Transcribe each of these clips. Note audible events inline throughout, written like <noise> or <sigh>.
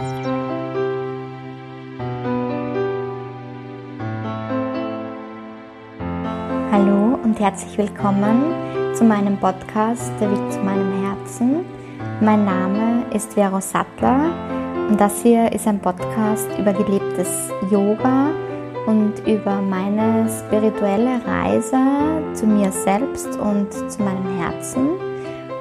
Hallo und herzlich willkommen zu meinem Podcast Der Weg zu meinem Herzen. Mein Name ist Vero Sattler und das hier ist ein Podcast über gelebtes Yoga und über meine spirituelle Reise zu mir selbst und zu meinem Herzen.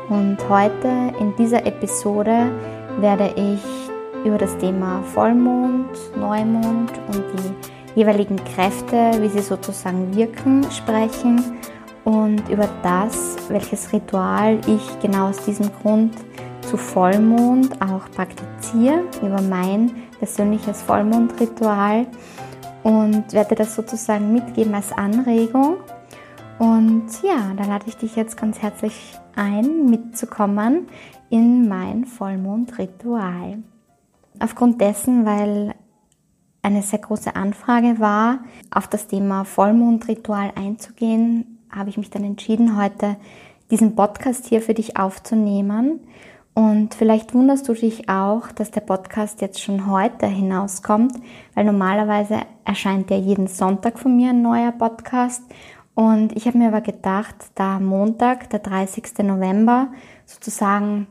Und heute in dieser Episode werde ich über das Thema Vollmond, Neumond und die jeweiligen Kräfte, wie sie sozusagen wirken, sprechen und über das, welches Ritual ich genau aus diesem Grund zu Vollmond auch praktiziere, über mein persönliches Vollmondritual und werde das sozusagen mitgeben als Anregung. Und ja, da lade ich dich jetzt ganz herzlich ein, mitzukommen in mein Vollmondritual. Aufgrund dessen, weil eine sehr große Anfrage war, auf das Thema Vollmondritual einzugehen, habe ich mich dann entschieden, heute diesen Podcast hier für dich aufzunehmen. Und vielleicht wunderst du dich auch, dass der Podcast jetzt schon heute hinauskommt, weil normalerweise erscheint ja jeden Sonntag von mir ein neuer Podcast. Und ich habe mir aber gedacht, da Montag, der 30. November, sozusagen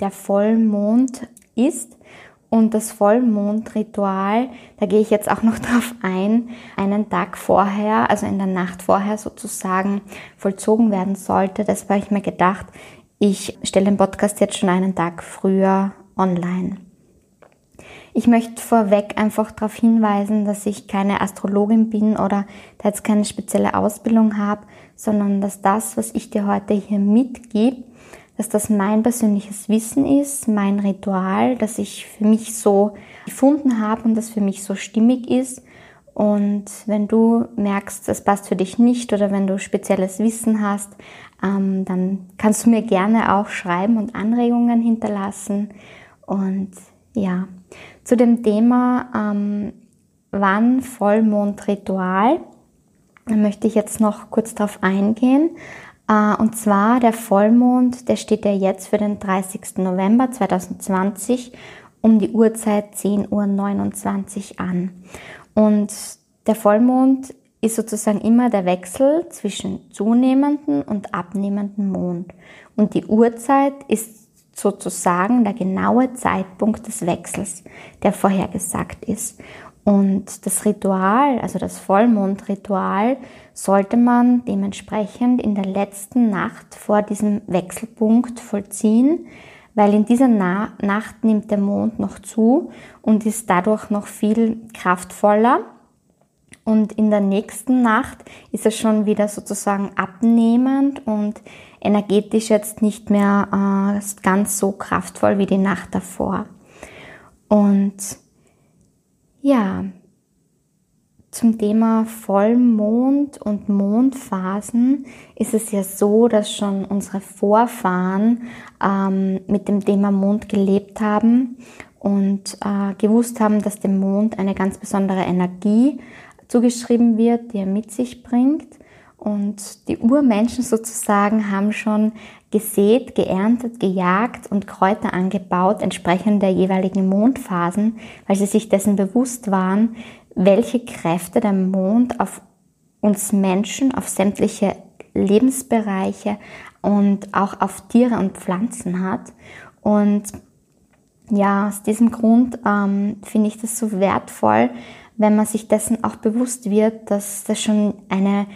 der Vollmond ist und das Vollmondritual, da gehe ich jetzt auch noch <laughs> drauf ein, einen Tag vorher, also in der Nacht vorher sozusagen vollzogen werden sollte. Das habe ich mir gedacht, ich stelle den Podcast jetzt schon einen Tag früher online. Ich möchte vorweg einfach darauf hinweisen, dass ich keine Astrologin bin oder da jetzt keine spezielle Ausbildung habe, sondern dass das, was ich dir heute hier mitgebe, dass das mein persönliches Wissen ist, mein Ritual, das ich für mich so gefunden habe und das für mich so stimmig ist. Und wenn du merkst, es passt für dich nicht oder wenn du spezielles Wissen hast, ähm, dann kannst du mir gerne auch schreiben und Anregungen hinterlassen. Und ja, zu dem Thema ähm, wann Vollmondritual möchte ich jetzt noch kurz darauf eingehen. Äh, und zwar der Vollmond, der steht ja jetzt für den 30. November 2020 um die Uhrzeit 10.29 Uhr an. Und der Vollmond ist sozusagen immer der Wechsel zwischen zunehmendem und abnehmendem Mond. Und die Uhrzeit ist sozusagen der genaue Zeitpunkt des Wechsels, der vorhergesagt ist. Und das Ritual, also das Vollmondritual, sollte man dementsprechend in der letzten Nacht vor diesem Wechselpunkt vollziehen, weil in dieser Na Nacht nimmt der Mond noch zu und ist dadurch noch viel kraftvoller und in der nächsten Nacht ist es schon wieder sozusagen abnehmend und energetisch jetzt nicht mehr äh, ganz so kraftvoll wie die Nacht davor. Und ja, zum Thema Vollmond und Mondphasen ist es ja so, dass schon unsere Vorfahren ähm, mit dem Thema Mond gelebt haben und äh, gewusst haben, dass der Mond eine ganz besondere Energie zugeschrieben wird, die er mit sich bringt. Und die Urmenschen sozusagen haben schon gesät, geerntet, gejagt und Kräuter angebaut, entsprechend der jeweiligen Mondphasen, weil sie sich dessen bewusst waren, welche Kräfte der Mond auf uns Menschen, auf sämtliche Lebensbereiche und auch auf Tiere und Pflanzen hat. Und ja, aus diesem Grund ähm, finde ich das so wertvoll, wenn man sich dessen auch bewusst wird, dass das schon eine,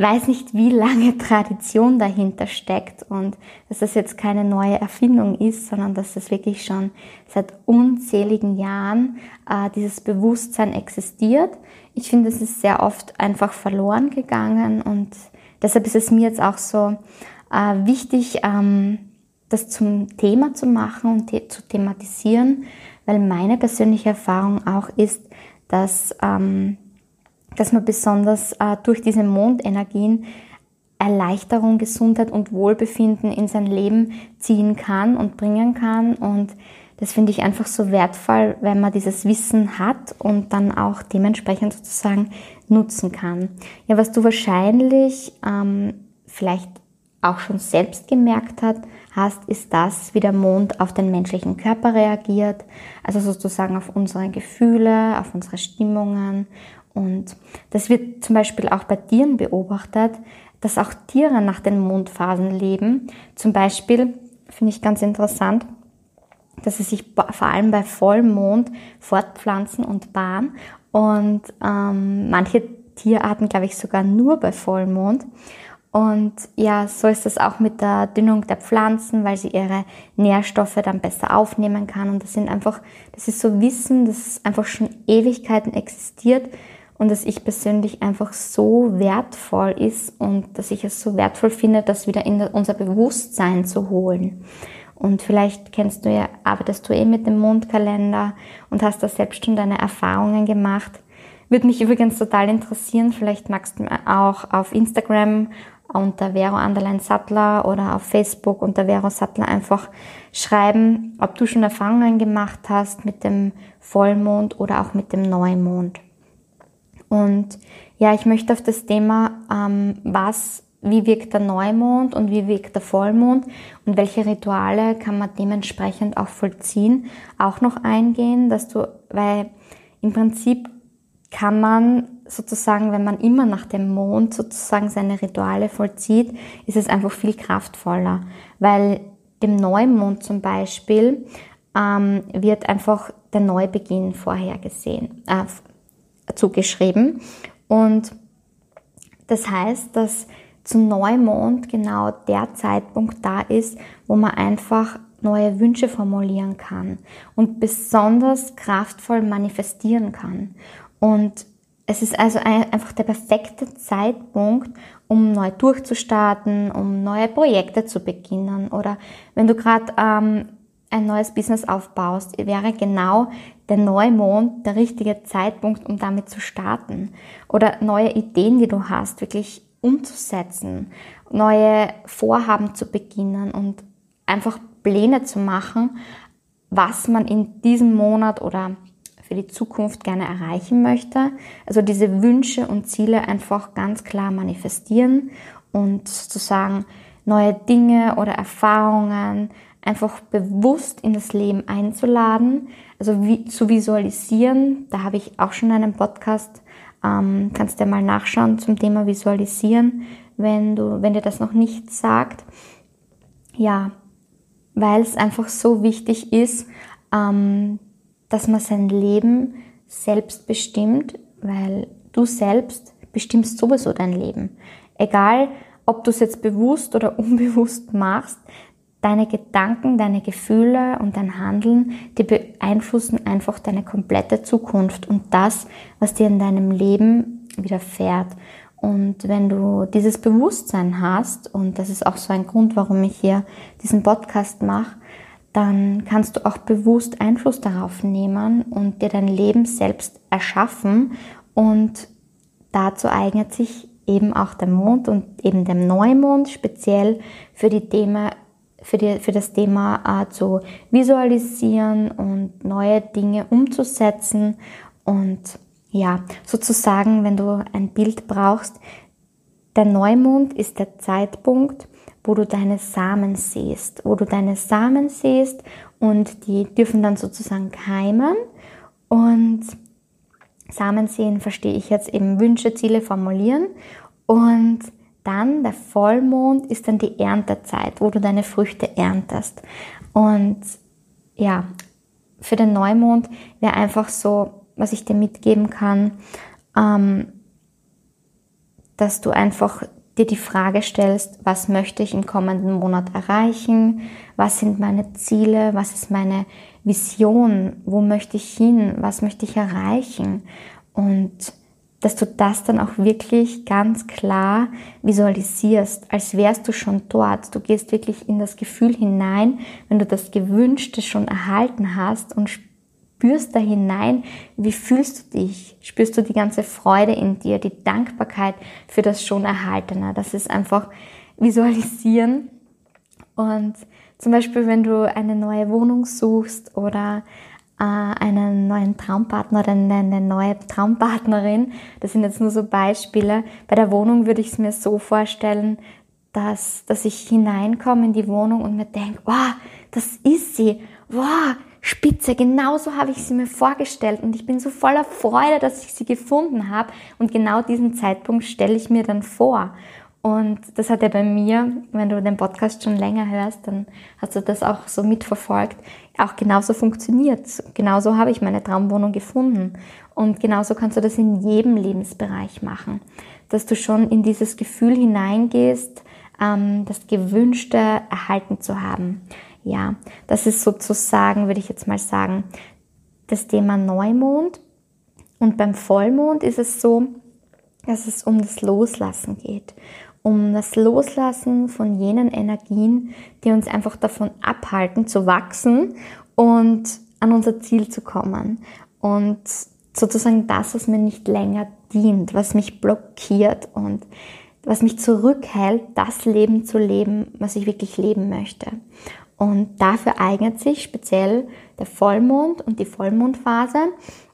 weiß nicht wie lange Tradition dahinter steckt und dass das jetzt keine neue Erfindung ist, sondern dass das wirklich schon seit unzähligen Jahren äh, dieses Bewusstsein existiert. Ich finde, es ist sehr oft einfach verloren gegangen und deshalb ist es mir jetzt auch so äh, wichtig, ähm, das zum Thema zu machen und te zu thematisieren, weil meine persönliche Erfahrung auch ist, dass, ähm, dass man besonders äh, durch diese Mondenergien Erleichterung, Gesundheit und Wohlbefinden in sein Leben ziehen kann und bringen kann. Und das finde ich einfach so wertvoll, wenn man dieses Wissen hat und dann auch dementsprechend sozusagen nutzen kann. Ja, was du wahrscheinlich ähm, vielleicht auch schon selbst gemerkt hat, hast, ist das, wie der Mond auf den menschlichen Körper reagiert, also sozusagen auf unsere Gefühle, auf unsere Stimmungen. Und das wird zum Beispiel auch bei Tieren beobachtet, dass auch Tiere nach den Mondphasen leben. Zum Beispiel finde ich ganz interessant, dass sie sich vor allem bei Vollmond fortpflanzen und bahnen und ähm, manche Tierarten, glaube ich, sogar nur bei Vollmond. Und ja, so ist es auch mit der Düngung der Pflanzen, weil sie ihre Nährstoffe dann besser aufnehmen kann. Und das sind einfach, das ist so Wissen, das einfach schon Ewigkeiten existiert und dass ich persönlich einfach so wertvoll ist und dass ich es so wertvoll finde, das wieder in unser Bewusstsein zu holen. Und vielleicht kennst du ja, arbeitest du eh mit dem Mondkalender und hast da selbst schon deine Erfahrungen gemacht. Würde mich <laughs> übrigens total interessieren. Vielleicht magst du mir auch auf Instagram unter Vero Anderlein Sattler oder auf Facebook unter Vero Sattler einfach schreiben, ob du schon Erfahrungen gemacht hast mit dem Vollmond oder auch mit dem Neumond. Und ja, ich möchte auf das Thema, ähm, was, wie wirkt der Neumond und wie wirkt der Vollmond und welche Rituale kann man dementsprechend auch vollziehen, auch noch eingehen, dass du, weil im Prinzip kann man sozusagen, wenn man immer nach dem Mond sozusagen seine Rituale vollzieht, ist es einfach viel kraftvoller, weil dem Neumond zum Beispiel ähm, wird einfach der Neubeginn vorhergesehen, äh, zugeschrieben. Und das heißt, dass zum Neumond genau der Zeitpunkt da ist, wo man einfach neue Wünsche formulieren kann und besonders kraftvoll manifestieren kann. Und es ist also einfach der perfekte Zeitpunkt, um neu durchzustarten, um neue Projekte zu beginnen. Oder wenn du gerade ähm, ein neues Business aufbaust, wäre genau der Neumond der richtige Zeitpunkt, um damit zu starten. Oder neue Ideen, die du hast, wirklich umzusetzen, neue Vorhaben zu beginnen und einfach Pläne zu machen, was man in diesem Monat oder für die Zukunft gerne erreichen möchte. Also diese Wünsche und Ziele einfach ganz klar manifestieren und sozusagen neue Dinge oder Erfahrungen einfach bewusst in das Leben einzuladen, also wie, zu visualisieren. Da habe ich auch schon einen Podcast, ähm, kannst du mal nachschauen zum Thema Visualisieren, wenn du, wenn dir das noch nicht sagt. Ja, weil es einfach so wichtig ist, ähm, dass man sein Leben selbst bestimmt, weil du selbst bestimmst sowieso dein Leben. Egal, ob du es jetzt bewusst oder <laughs> unbewusst machst, deine Gedanken, deine Gefühle und dein Handeln, die beeinflussen einfach deine komplette Zukunft und das, was dir in deinem Leben widerfährt. Und wenn du dieses Bewusstsein hast, und das ist auch so ein Grund, warum ich hier diesen Podcast mache, dann kannst du auch bewusst Einfluss darauf nehmen und dir dein Leben selbst erschaffen. Und dazu eignet sich eben auch der Mond und eben der Neumond speziell für die Themen für, die, für das Thema äh, zu visualisieren und neue Dinge umzusetzen. Und ja, sozusagen, wenn du ein Bild brauchst, der Neumond ist der Zeitpunkt, wo du deine Samen siehst, wo du deine Samen siehst und die dürfen dann sozusagen keimen. Und Samen sehen verstehe ich jetzt eben Wünsche, Ziele formulieren. Und dann der Vollmond ist dann die Erntezeit, wo du deine Früchte erntest. Und ja, für den Neumond wäre einfach so, was ich dir mitgeben kann, ähm, dass du einfach dir die Frage stellst, was möchte ich im kommenden Monat erreichen? Was sind meine Ziele? Was ist meine Vision? Wo möchte ich hin? Was möchte ich erreichen? Und dass du das dann auch wirklich ganz klar visualisierst, als wärst du schon dort. Du gehst wirklich in das Gefühl hinein, wenn du das Gewünschte schon erhalten hast und spürst da hinein, wie fühlst du dich? Spürst du die ganze Freude in dir, die Dankbarkeit für das schon Erhaltene? Das ist einfach visualisieren. Und zum Beispiel, wenn du eine neue Wohnung suchst oder einen neuen Traumpartner oder eine neue Traumpartnerin. Das sind jetzt nur so Beispiele. Bei der Wohnung würde ich es mir so vorstellen, dass, dass ich hineinkomme in die Wohnung und mir denke, wow, das ist sie, wow, spitze, genauso habe ich sie mir vorgestellt und ich bin so voller Freude, dass ich sie gefunden habe und genau diesen Zeitpunkt stelle ich mir dann vor. Und das hat ja bei mir, wenn du den Podcast schon länger hörst, dann hast du das auch so mitverfolgt, auch genauso funktioniert. Genauso habe ich meine Traumwohnung gefunden. Und genauso kannst du das in jedem Lebensbereich machen. Dass du schon in dieses Gefühl hineingehst, ähm, das Gewünschte erhalten zu haben. Ja, das ist sozusagen, würde ich jetzt mal sagen, das Thema Neumond. Und beim Vollmond ist es so, dass es um das Loslassen geht um das Loslassen von jenen Energien, die uns einfach davon abhalten zu wachsen und an unser Ziel zu kommen. Und sozusagen das, was mir nicht länger dient, was mich blockiert und was mich zurückhält, das Leben zu leben, was ich wirklich leben möchte. Und dafür eignet sich speziell der Vollmond und die Vollmondphase,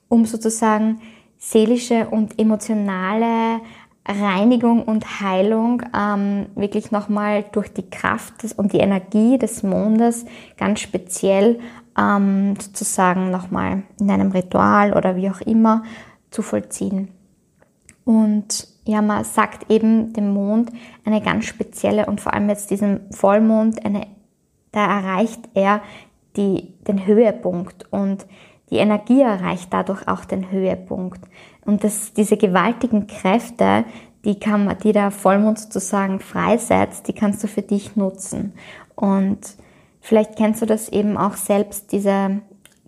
um sozusagen seelische und emotionale Reinigung und Heilung ähm, wirklich nochmal durch die Kraft des, und die Energie des Mondes ganz speziell ähm, sozusagen nochmal in einem Ritual oder wie auch immer zu vollziehen. Und ja, man sagt eben dem Mond eine ganz spezielle und vor allem jetzt diesem Vollmond, eine, da erreicht er die, den Höhepunkt und die Energie erreicht dadurch auch den Höhepunkt. Und das, diese gewaltigen Kräfte, die, kann, die der Vollmond sozusagen freisetzt, die kannst du für dich nutzen. Und vielleicht kennst du das eben auch selbst, diese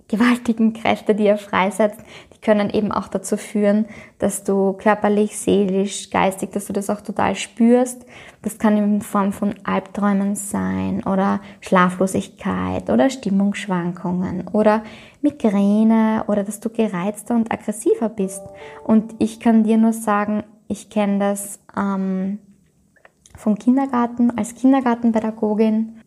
gewaltigen Kräfte, die er freisetzt, die können eben auch dazu führen, dass du körperlich, seelisch, geistig, dass du das auch total spürst. Das kann in Form von Albträumen sein oder Schlaflosigkeit oder Stimmungsschwankungen oder Migräne oder dass du gereizter und aggressiver bist. Und ich kann dir nur sagen, ich kenne das ähm, vom Kindergarten als Kindergartenpädagogin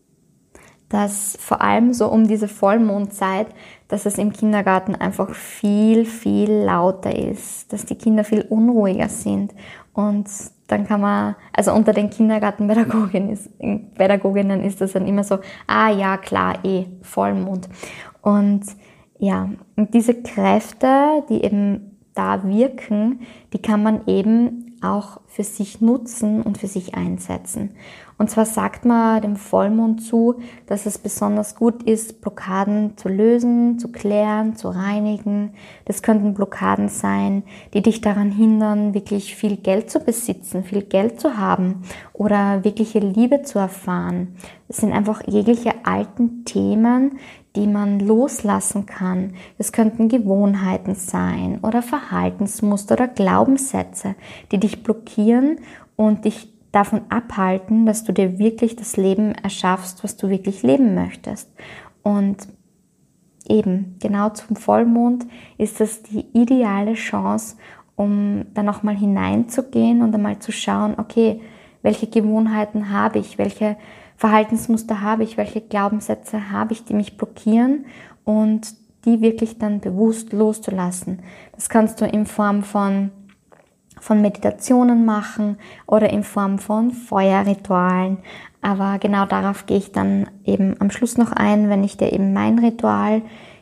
dass vor allem so um diese Vollmondzeit, dass es im Kindergarten einfach viel, viel lauter ist, dass die Kinder viel unruhiger sind. Und dann kann man, also unter den Kindergartenpädagoginnen ist, das dann immer so, ah ja, klar, eh, Vollmond. Und ja, und diese Kräfte, die eben da wirken, die kann man eben auch für sich nutzen und für sich einsetzen. Und zwar sagt man dem Vollmond zu, dass es besonders gut ist, Blockaden zu lösen, zu klären, zu reinigen. Das könnten Blockaden sein, die dich daran hindern, wirklich viel Geld zu besitzen, viel Geld zu haben oder wirkliche Liebe zu erfahren. Das sind einfach jegliche alten Themen, die man loslassen kann. Es könnten Gewohnheiten sein oder Verhaltensmuster oder Glaubenssätze, die dich blockieren und dich davon abhalten, dass du dir wirklich das Leben erschaffst, was du wirklich leben möchtest. Und eben genau zum Vollmond ist das die ideale Chance, um da nochmal hineinzugehen und einmal zu schauen, okay, welche Gewohnheiten habe ich, welche Verhaltensmuster habe ich, welche Glaubenssätze habe ich, die mich blockieren und die wirklich dann bewusst loszulassen. Das kannst du in Form von von Meditationen machen oder in Form von Feuerritualen. Aber genau darauf gehe ich dann eben am Schluss noch ein, wenn ich dir eben mein Ritual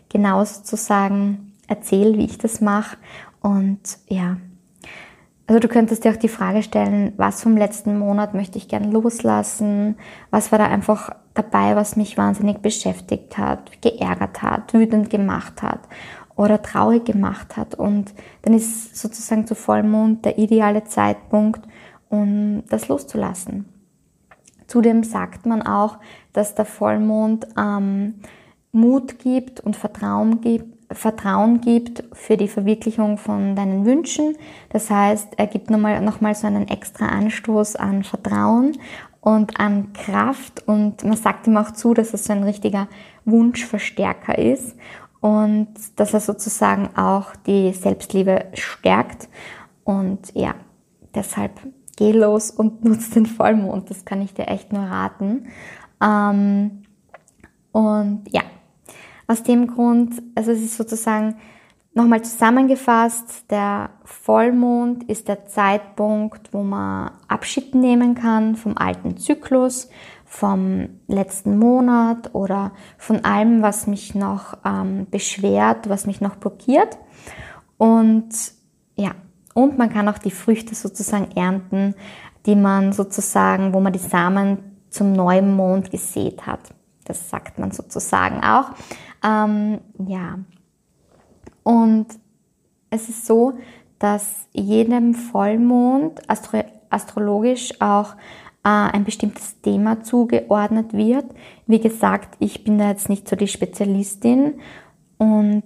genau sozusagen erzähle, wie ich das mache. Und ja, also du könntest dir auch die Frage stellen, was vom letzten Monat möchte ich gern loslassen? Was war da einfach dabei, was mich wahnsinnig beschäftigt hat, geärgert hat, wütend gemacht hat? oder traurig gemacht hat. Und dann ist sozusagen zu Vollmond der ideale Zeitpunkt, um das loszulassen. Zudem sagt man auch, dass der Vollmond ähm, Mut gibt und Vertrauen gibt, Vertrauen gibt für die Verwirklichung von deinen Wünschen. Das heißt, er gibt nochmal noch so einen extra Anstoß an Vertrauen und an Kraft und man sagt ihm auch zu, dass es so ein richtiger Wunschverstärker ist und dass er sozusagen auch die Selbstliebe stärkt. Und ja, deshalb geh los und <laughs> nutz den Vollmond. Das kann ich dir echt nur raten. Ähm, und ja, aus dem Grund, also es ist sozusagen Nochmal zusammengefasst, der Vollmond ist der Zeitpunkt, wo man Abschied nehmen kann vom alten Zyklus, vom letzten Monat oder von allem, was mich noch ähm, beschwert, was mich noch blockiert. Und ja, und man kann auch die Früchte sozusagen ernten, die man sozusagen, wo man die Samen zum neuen Mond gesät hat. Das sagt man sozusagen auch. Ähm, ja. Und es ist so, dass jedem Vollmond astro astrologisch auch äh, ein bestimmtes Thema zugeordnet wird. Wie gesagt, ich bin da jetzt nicht so die Spezialistin und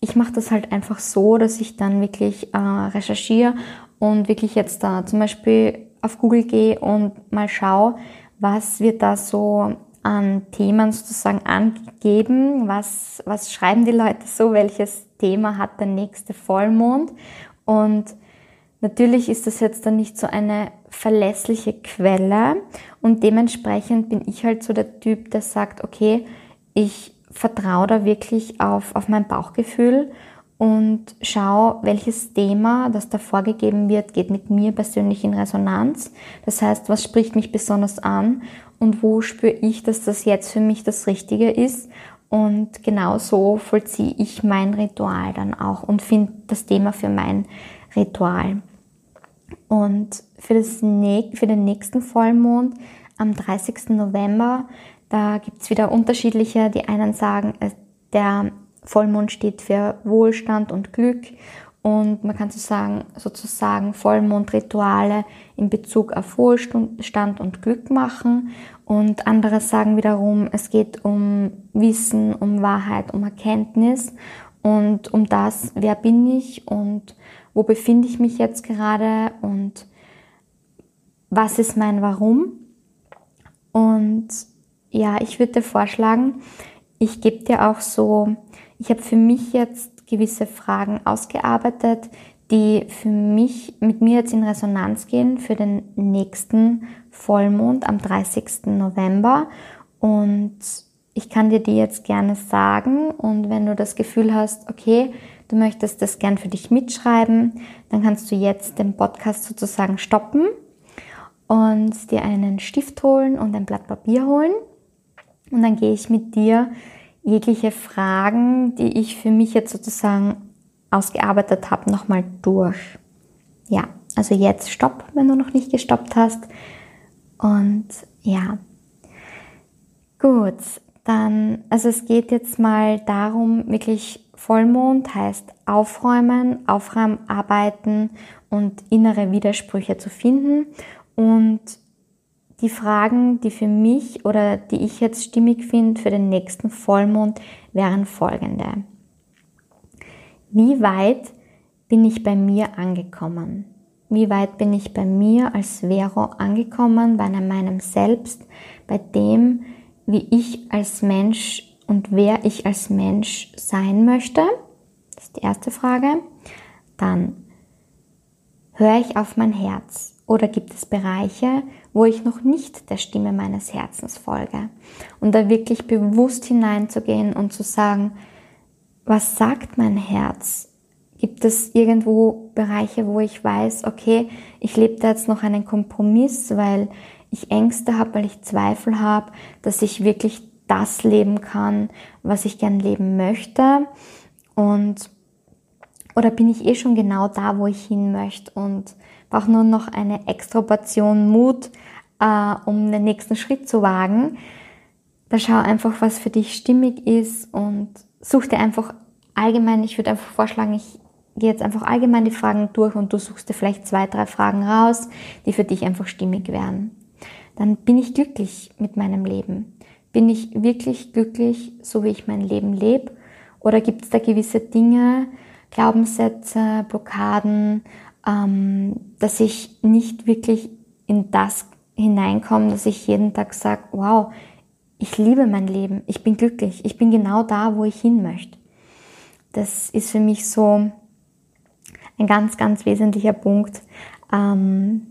ich mache das halt einfach so, dass ich dann wirklich äh, recherchiere und wirklich jetzt da zum Beispiel auf Google gehe und mal schaue, was wird da so an Themen sozusagen angegeben, was, was schreiben die Leute so, welches Thema hat der nächste Vollmond? Und natürlich ist das jetzt dann nicht so eine verlässliche Quelle. Und dementsprechend bin ich halt so der Typ, der sagt, okay, ich vertraue da wirklich auf, auf mein Bauchgefühl und schau, welches Thema, das da vorgegeben wird, geht mit mir persönlich in Resonanz. Das heißt, was spricht mich besonders an und wo spüre ich, dass das jetzt für mich das Richtige ist. Und genau so vollziehe ich mein Ritual dann auch und finde das Thema für mein Ritual. Und für, das, für den nächsten Vollmond am 30. November da gibt es wieder unterschiedliche. Die einen sagen, äh, der Vollmond steht für Wohlstand und Glück und man kann sozusagen, sozusagen Vollmondrituale in Bezug auf Wohlstand und Glück machen. Und andere sagen wiederum, es geht um Wissen, um Wahrheit, um Erkenntnis und um das, wer bin ich und wo befinde ich mich jetzt gerade und was ist mein Warum. Und ja, ich würde vorschlagen, ich gebe dir auch so, ich habe für mich jetzt gewisse Fragen ausgearbeitet, die für mich, mit mir jetzt in Resonanz gehen für den nächsten Vollmond am 30. November. Und ich kann dir die jetzt gerne sagen. Und wenn du das Gefühl hast, okay, du möchtest das gern für dich mitschreiben, dann kannst du jetzt den Podcast sozusagen stoppen und dir einen Stift holen und ein Blatt Papier holen. Und dann gehe ich mit dir jegliche Fragen, die ich für mich jetzt sozusagen ausgearbeitet habe, nochmal durch. Ja, also jetzt stopp, wenn du noch nicht gestoppt hast. Und ja, gut, dann, also es geht jetzt mal darum, wirklich Vollmond heißt aufräumen, aufräumarbeiten und innere Widersprüche zu finden. Und die Fragen, die für mich oder die ich jetzt stimmig finde für den nächsten Vollmond, wären folgende. Wie weit bin ich bei mir angekommen? Wie weit bin ich bei mir als Vero angekommen, bei meinem Selbst, bei dem, wie ich als Mensch und wer ich als Mensch sein möchte? Das ist die erste Frage. Dann höre ich auf mein Herz oder gibt es Bereiche, wo ich noch nicht der Stimme meines Herzens folge? Und da wirklich bewusst hineinzugehen und zu sagen, was sagt mein Herz? Gibt es irgendwo Bereiche, wo ich weiß, okay, ich lebe da jetzt noch einen Kompromiss, weil ich Ängste habe, weil ich Zweifel habe, dass ich wirklich das leben kann, was ich gern leben möchte? Und oder bin ich eh schon genau da, wo ich hin möchte und brauche nur noch eine extra Portion Mut, äh, um den nächsten Schritt zu wagen. Da schau einfach, was für dich stimmig ist und such dir einfach allgemein, ich würde einfach vorschlagen, ich gehe jetzt einfach allgemein die Fragen durch und du suchst dir vielleicht zwei, drei Fragen raus, die für dich einfach stimmig wären. Dann bin ich glücklich mit meinem Leben. Bin ich wirklich glücklich, so wie ich mein Leben lebe? Oder gibt es da gewisse Dinge, Glaubenssätze, Blockaden, dass ich nicht wirklich in das hineinkomme, dass ich jeden Tag sage, wow, ich liebe mein Leben, ich bin glücklich, ich bin genau da, wo ich hin möchte. Das ist für mich so ein ganz, ganz wesentlicher Punkt, ähm,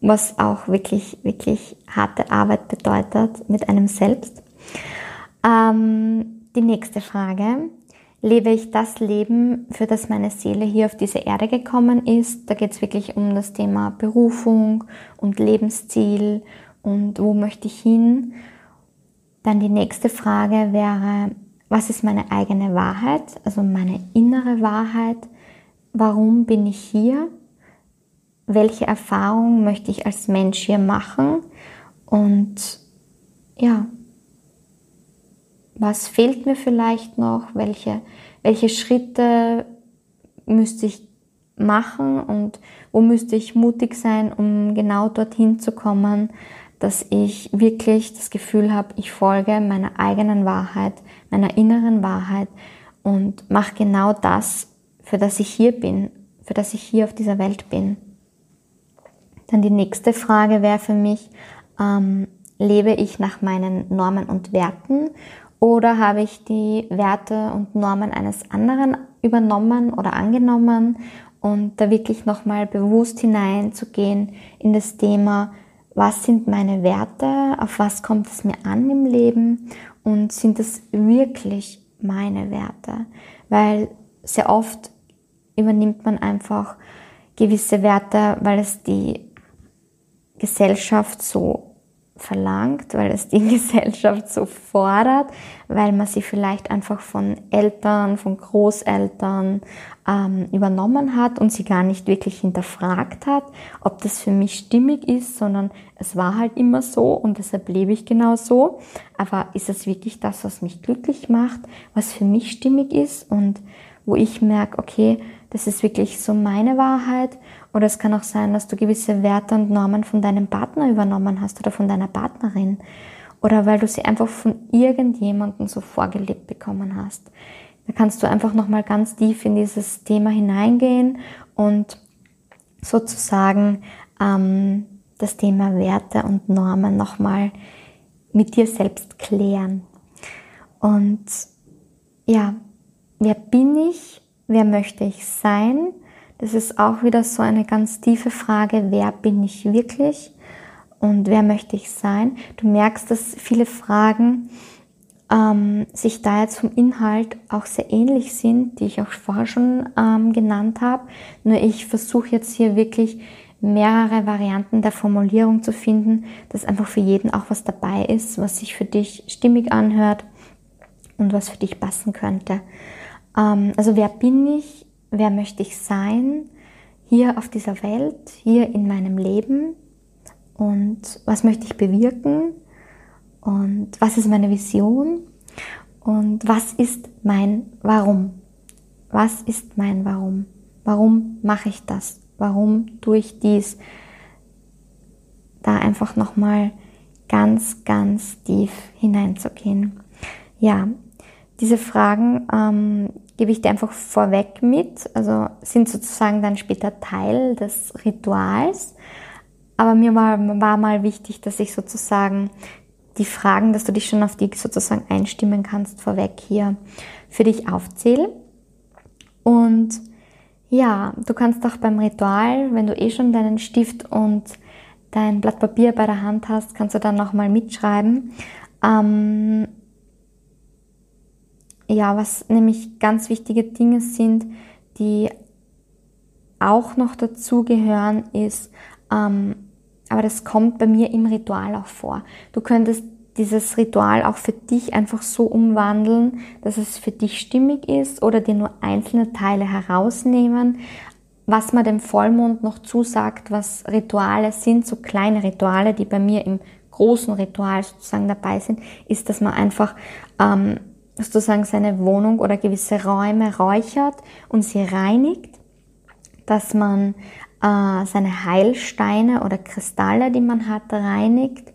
was auch wirklich, wirklich harte Arbeit bedeutet mit einem selbst. Ähm, die nächste Frage. Lebe ich das Leben, für das meine Seele hier auf diese Erde gekommen ist. Da geht es wirklich um das Thema Berufung und Lebensziel und wo möchte ich hin. Dann die nächste Frage wäre, was ist meine eigene Wahrheit, also meine innere Wahrheit? Warum bin ich hier? Welche Erfahrung möchte ich als Mensch hier machen? Und ja, was fehlt mir vielleicht noch, welche, welche Schritte müsste ich machen und wo müsste ich mutig sein, um genau dorthin zu kommen, dass ich wirklich das Gefühl habe, ich folge meiner eigenen Wahrheit, meiner inneren Wahrheit und mache genau das, für das ich hier bin, für das ich hier auf dieser Welt bin. Dann die nächste Frage wäre für mich, ähm, lebe ich nach meinen Normen und Werten oder habe ich die Werte und Normen eines anderen übernommen oder angenommen? Und da wirklich nochmal bewusst hineinzugehen in das Thema, was sind meine Werte, auf was kommt es mir an im Leben? Und sind es wirklich meine Werte? Weil sehr oft übernimmt man einfach gewisse Werte, weil es die Gesellschaft so verlangt, weil es die <laughs> Gesellschaft so fordert, weil man sie vielleicht einfach von Eltern, von Großeltern ähm, übernommen hat und sie gar nicht wirklich hinterfragt hat, ob das für mich stimmig ist, sondern es war halt immer so und deshalb lebe ich genau so. Aber ist es wirklich das, was mich glücklich macht, was für mich stimmig ist und wo ich merke, okay, das ist wirklich so meine Wahrheit. Oder es kann auch sein, dass du gewisse Werte und Normen von deinem Partner übernommen hast oder von deiner Partnerin. Oder weil du sie einfach von irgendjemandem so vorgelebt bekommen hast. Da kannst du einfach nochmal ganz tief in dieses Thema hineingehen und sozusagen ähm, das Thema Werte und Normen nochmal mit dir selbst klären. Und ja, wer bin ich? wer möchte ich sein? Das ist auch wieder so eine ganz tiefe Frage, wer bin ich wirklich und wer möchte ich sein? Du merkst, dass viele Fragen ähm, sich da jetzt vom Inhalt auch sehr ähnlich sind, die ich auch vorher schon ähm, genannt habe. Nur ich versuche jetzt hier wirklich mehrere Varianten der Formulierung zu finden, dass einfach für jeden auch was dabei ist, was sich für dich stimmig anhört und was für dich passen könnte. Ähm, also wer bin ich? Wer möchte ich sein? Hier auf dieser Welt, hier in meinem Leben? Und was möchte ich bewirken? Und was ist meine Vision? Und was ist mein Warum? Was ist mein Warum? Warum mache ich das? Warum tue ich dies? Da einfach nochmal ganz, ganz tief hineinzugehen. Ja, diese Fragen ähm, gebe ich dir einfach vorweg mit, also sind sozusagen dann später Teil des Rituals. Aber mir war, war mal wichtig, dass ich sozusagen die Fragen, dass du dich schon auf die sozusagen einstimmen kannst, vorweg hier für dich aufzähle. Und ja, du kannst auch beim Ritual, wenn du eh schon deinen Stift und dein Blatt Papier bei der Hand hast, kannst du dann nochmal mitschreiben. Ähm, ja, was nämlich ganz wichtige Dinge sind, die auch noch dazu gehören, ist, ähm, aber das kommt bei mir im Ritual auch vor. Du könntest dieses Ritual auch für dich einfach so umwandeln, dass es für dich stimmig ist oder dir nur einzelne Teile herausnehmen. Was man dem Vollmond noch zusagt, was Rituale sind, so kleine Rituale, die bei mir im großen Ritual sozusagen dabei sind, ist, dass man einfach ähm, sozusagen seine Wohnung oder gewisse Räume räuchert und sie reinigt, dass man äh, seine Heilsteine oder Kristalle, die man hat, reinigt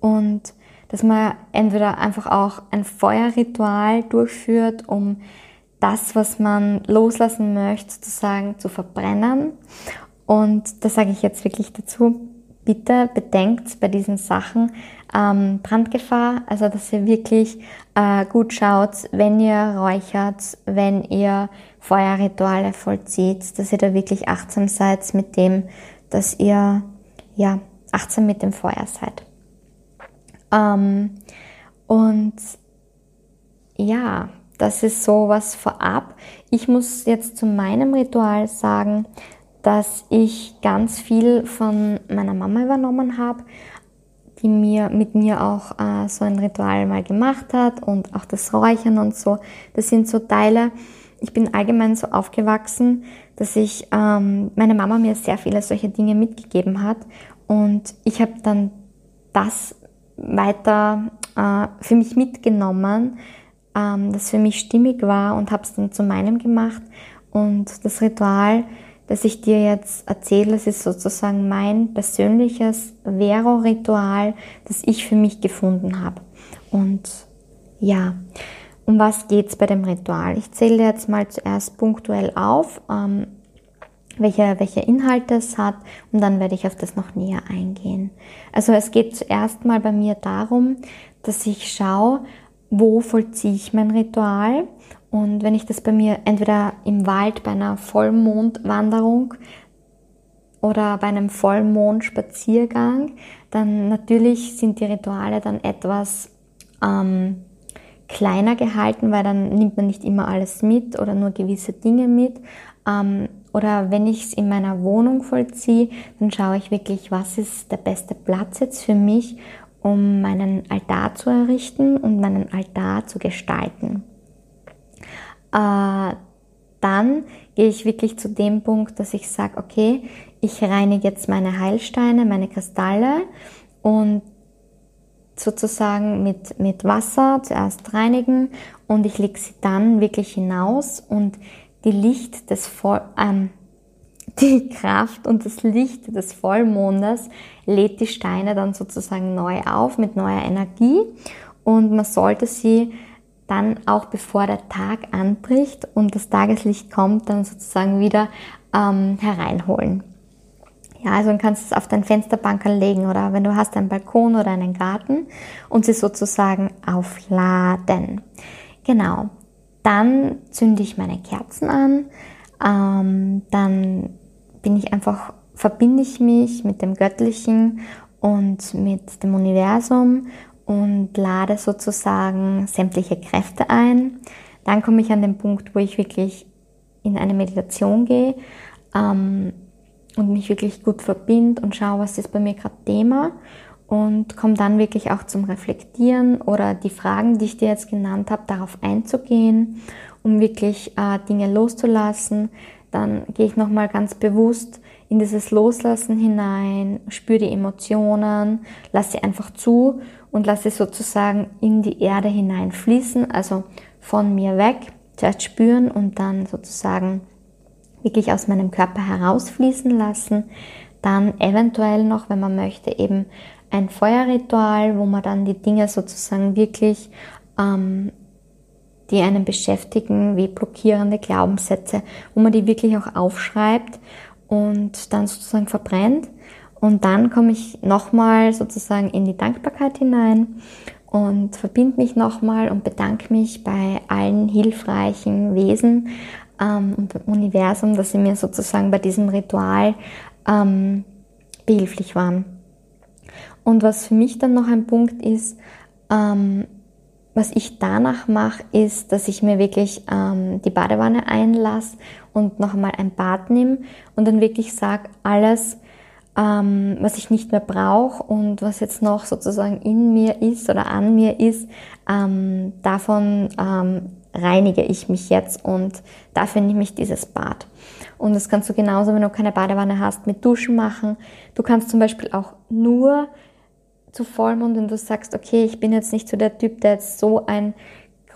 und dass man entweder einfach auch ein Feuerritual durchführt, um das, was man loslassen möchte, sozusagen zu verbrennen. Und da sage ich jetzt wirklich dazu, bitte bedenkt bei diesen Sachen ähm, Brandgefahr, also dass ihr wirklich äh, gut schaut, wenn ihr räuchert, wenn ihr Feuerrituale vollzieht, dass ihr da wirklich achtsam seid mit dem, dass ihr ja achtsam mit dem Feuer seid. Ähm, und ja, das ist so was vorab. Ich muss jetzt zu meinem Ritual sagen, dass ich ganz viel von meiner Mama übernommen habe, die mir mit mir auch äh, so ein Ritual mal gemacht hat und auch das Räuchern und so. Das sind so Teile. Ich bin allgemein so aufgewachsen, dass ich ähm, meine Mama mir sehr viele solche Dinge mitgegeben hat und ich habe dann das weiter äh, für mich mitgenommen, ähm, das für mich stimmig war und habe es dann zu meinem gemacht. Und das Ritual, das ich dir jetzt erzähle, das ist sozusagen mein persönliches Vero-Ritual, das ich für mich gefunden habe. Und ja, um was geht es bei dem Ritual? Ich zähle jetzt mal zuerst punktuell auf, ähm, welche, welche Inhalte es hat und dann werde ich auf das noch näher eingehen. Also es geht zuerst mal bei mir darum, dass ich schaue, wo vollziehe ich mein Ritual und wenn ich das bei mir entweder im Wald bei einer Vollmondwanderung oder bei einem Vollmondspaziergang, dann natürlich sind die Rituale dann etwas ähm, kleiner gehalten, weil dann nimmt man nicht immer alles mit oder nur gewisse Dinge mit. Ähm, oder wenn ich es in meiner Wohnung vollziehe, dann schaue ich wirklich, was ist der beste Platz jetzt für mich, um meinen Altar zu errichten und meinen Altar zu gestalten. Äh, dann gehe ich wirklich zu dem Punkt, dass ich sage, okay, ich reinige jetzt meine Heilsteine, meine Kristalle und sozusagen mit, mit Wasser zuerst reinigen und ich lege sie dann wirklich hinaus und die Licht des Voll, ähm, <laughs> die Kraft und das Licht des Vollmondes lädt die Steine dann sozusagen neu auf mit neuer Energie und man sollte sie dann auch bevor der Tag anbricht und das Tageslicht kommt, dann sozusagen wieder ähm, hereinholen. Ja, also du kannst es auf dein Fensterbankerl legen oder wenn du hast einen Balkon oder einen Garten und sie sozusagen aufladen. Genau. Dann zünde ich meine Kerzen an. Ähm, dann bin ich einfach, verbinde ich mich mit dem Göttlichen und mit dem Universum und lade sozusagen sämtliche Kräfte ein. Dann komme ich an den Punkt, wo ich wirklich in eine Meditation gehe ähm, und mich wirklich gut verbinde und schaue, was ist bei mir gerade Thema und komme dann wirklich auch zum Reflektieren oder die Fragen, die ich dir jetzt genannt habe, darauf einzugehen, um wirklich äh, Dinge loszulassen. Dann gehe ich nochmal ganz bewusst in dieses Loslassen hinein, spüre die Emotionen, lasse sie einfach zu und lasse sie sozusagen in die Erde hineinfließen, also von mir weg, zuerst spüren und dann sozusagen wirklich aus meinem Körper herausfließen lassen. Dann eventuell noch, wenn man möchte, eben ein Feuerritual, wo man dann die Dinge sozusagen wirklich, ähm, die einen beschäftigen, wie blockierende Glaubenssätze, wo man die wirklich auch aufschreibt und dann sozusagen verbrennt. Und dann komme ich nochmal sozusagen in die Dankbarkeit hinein und verbinde mich nochmal und bedanke mich bei allen hilfreichen Wesen ähm, und dem Universum, dass sie mir sozusagen bei diesem Ritual ähm, behilflich waren. Und was für mich dann noch ein Punkt ist, ähm, was ich danach mache, ist, dass ich mir wirklich ähm, die Badewanne einlasse und noch einmal ein Bad nehme und dann wirklich sage, alles, ähm, was ich nicht mehr brauche und was jetzt noch sozusagen in mir ist oder an mir ist, ähm, davon ähm, reinige ich mich jetzt und dafür nehme ich dieses Bad. Und das kannst du genauso, wenn du keine Badewanne hast, mit Duschen machen. Du kannst zum Beispiel auch nur zu Vollmond, wenn du sagst, okay, ich bin jetzt nicht so der Typ, der jetzt so ein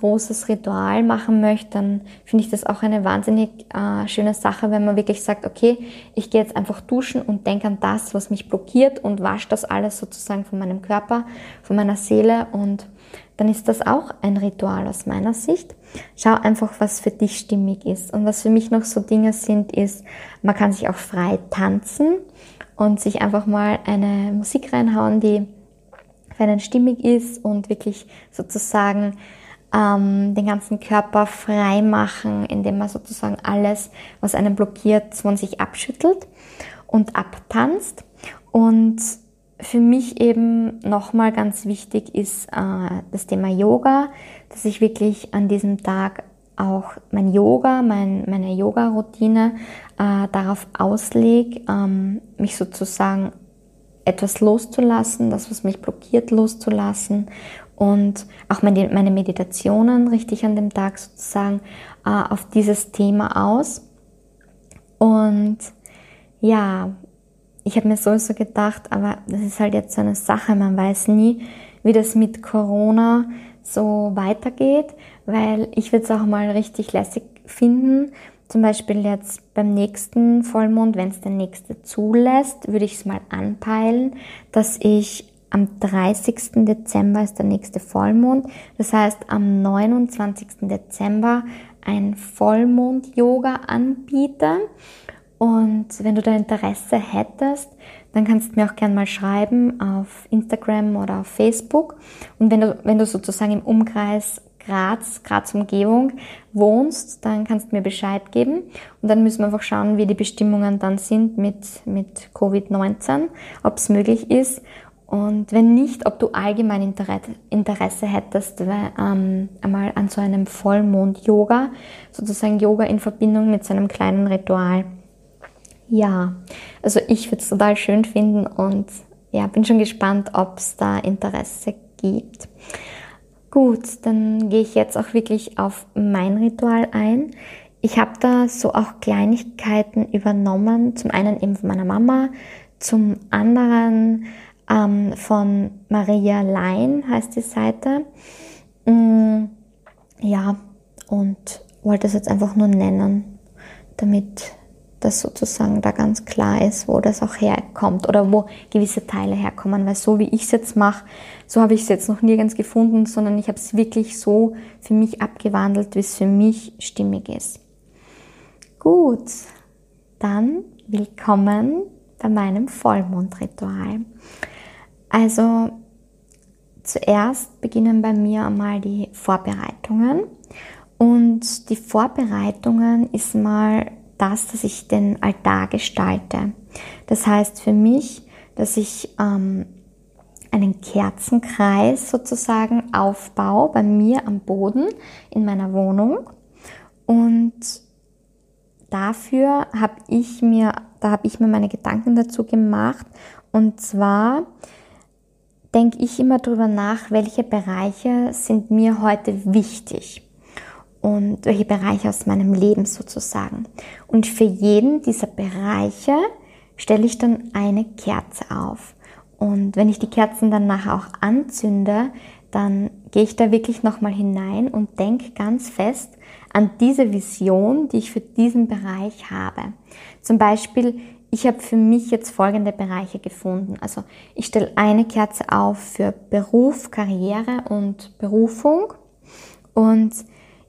großes Ritual machen möchte, dann finde ich das auch eine wahnsinnig äh, schöne Sache, wenn man wirklich sagt, okay, ich gehe jetzt einfach duschen und denke an das, was mich blockiert und wasche das alles sozusagen von meinem Körper, von meiner Seele und dann ist das auch ein Ritual aus meiner Sicht. Schau einfach, was für dich stimmig ist. Und was für mich noch so Dinge sind, ist, man kann sich auch frei tanzen und sich einfach mal eine Musik reinhauen, die für einen stimmig ist und wirklich sozusagen ähm, den ganzen Körper frei machen, indem man sozusagen alles, was einen blockiert, von sich abschüttelt und abtanzt. Und für mich eben nochmal ganz wichtig ist äh, das Thema Yoga, dass ich wirklich an diesem Tag auch mein Yoga, mein, meine Yoga-Routine äh, darauf auslege, ähm, mich sozusagen etwas loszulassen, das, was mich blockiert, loszulassen und auch meine, meine Meditationen richtig an dem Tag sozusagen äh, auf dieses Thema aus. Und ja, ich habe mir sowieso gedacht, aber das ist halt jetzt so eine Sache, man weiß nie, wie das mit Corona so weitergeht, weil ich würde es auch mal richtig lässig finden. Zum Beispiel jetzt beim nächsten Vollmond, wenn es der nächste zulässt, würde ich es mal anpeilen, dass ich am 30. Dezember ist der nächste Vollmond. Das heißt, am 29. Dezember ein Vollmond-Yoga anbiete. Und wenn du da Interesse hättest, dann kannst du mir auch gerne mal schreiben auf Instagram oder auf Facebook. Und wenn du, wenn du sozusagen im Umkreis Graz, Graz Umgebung wohnst, dann kannst du mir Bescheid geben. Und dann müssen wir einfach schauen, wie die Bestimmungen dann sind mit, mit Covid-19, ob es möglich ist. Und wenn nicht, ob du allgemein Interesse hättest, ähm, einmal an so einem Vollmond-Yoga, sozusagen Yoga in Verbindung mit so einem kleinen Ritual. Ja, also ich würde es total schön finden und ja, bin schon gespannt, ob es da Interesse gibt. Gut, dann gehe ich jetzt auch wirklich auf mein Ritual ein. Ich habe da so auch Kleinigkeiten übernommen, zum einen eben von meiner Mama, zum anderen ähm, von Maria Lein heißt die Seite. Mm, ja, und wollte es jetzt einfach nur nennen, damit das sozusagen da ganz klar ist, wo das auch herkommt oder wo gewisse Teile herkommen. Weil so wie ich es jetzt mache, so habe ich es jetzt noch nirgends gefunden, sondern ich habe es wirklich so für mich abgewandelt, wie es für mich stimmig ist. Gut, dann willkommen bei meinem Vollmondritual. Also zuerst beginnen bei mir einmal die Vorbereitungen. Und die Vorbereitungen ist mal das, dass ich den Altar gestalte. Das heißt für mich, dass ich ähm, einen Kerzenkreis sozusagen aufbaue bei mir am Boden in meiner Wohnung. Und dafür habe ich mir, da habe ich mir meine Gedanken dazu gemacht. Und zwar denke ich immer darüber nach, welche Bereiche sind mir heute wichtig und welche Bereiche aus meinem Leben sozusagen. Und für jeden dieser Bereiche stelle ich dann eine Kerze auf. Und wenn ich die Kerzen dann nachher auch anzünde, dann gehe ich da wirklich nochmal hinein und denke ganz fest an diese Vision, die ich für diesen Bereich habe. Zum Beispiel, ich habe für mich jetzt folgende Bereiche gefunden. Also ich stelle eine Kerze auf für Beruf, Karriere und Berufung. Und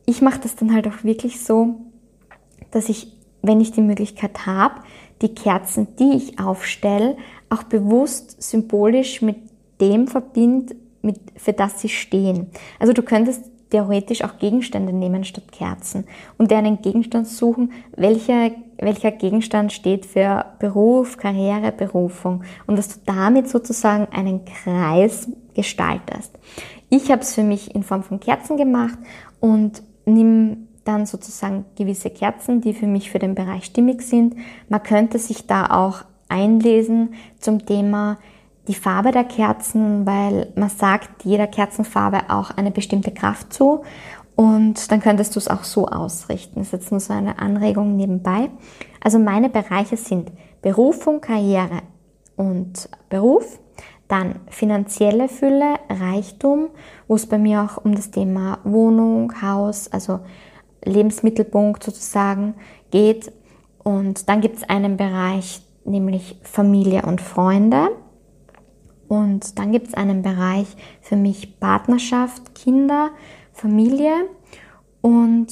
ich mache das dann halt auch wirklich so, dass ich, wenn ich die Möglichkeit habe, die Kerzen, die ich aufstelle, auch bewusst symbolisch mit dem verbinde, mit, für das sie stehen. Also du könntest theoretisch auch Gegenstände nehmen statt Kerzen und dir einen Gegenstand suchen, welcher, welcher Gegenstand steht für Beruf, Karriere, Berufung und dass du damit sozusagen einen Kreis gestaltest. Ich habe es für mich in Form von Kerzen gemacht und nimm dann sozusagen gewisse Kerzen, die für mich für den Bereich stimmig sind. Man könnte sich da auch einlesen zum Thema die Farbe der Kerzen, weil man sagt jeder Kerzenfarbe auch eine bestimmte Kraft zu und dann könntest du es auch so ausrichten. Das ist jetzt nur so eine Anregung nebenbei. Also meine Bereiche sind Berufung, Karriere und Beruf, dann finanzielle Fülle, Reichtum, wo es bei mir auch um das Thema Wohnung, Haus, also Lebensmittelpunkt sozusagen geht. Und dann gibt es einen Bereich, nämlich Familie und Freunde. Und dann gibt es einen Bereich für mich Partnerschaft, Kinder, Familie. Und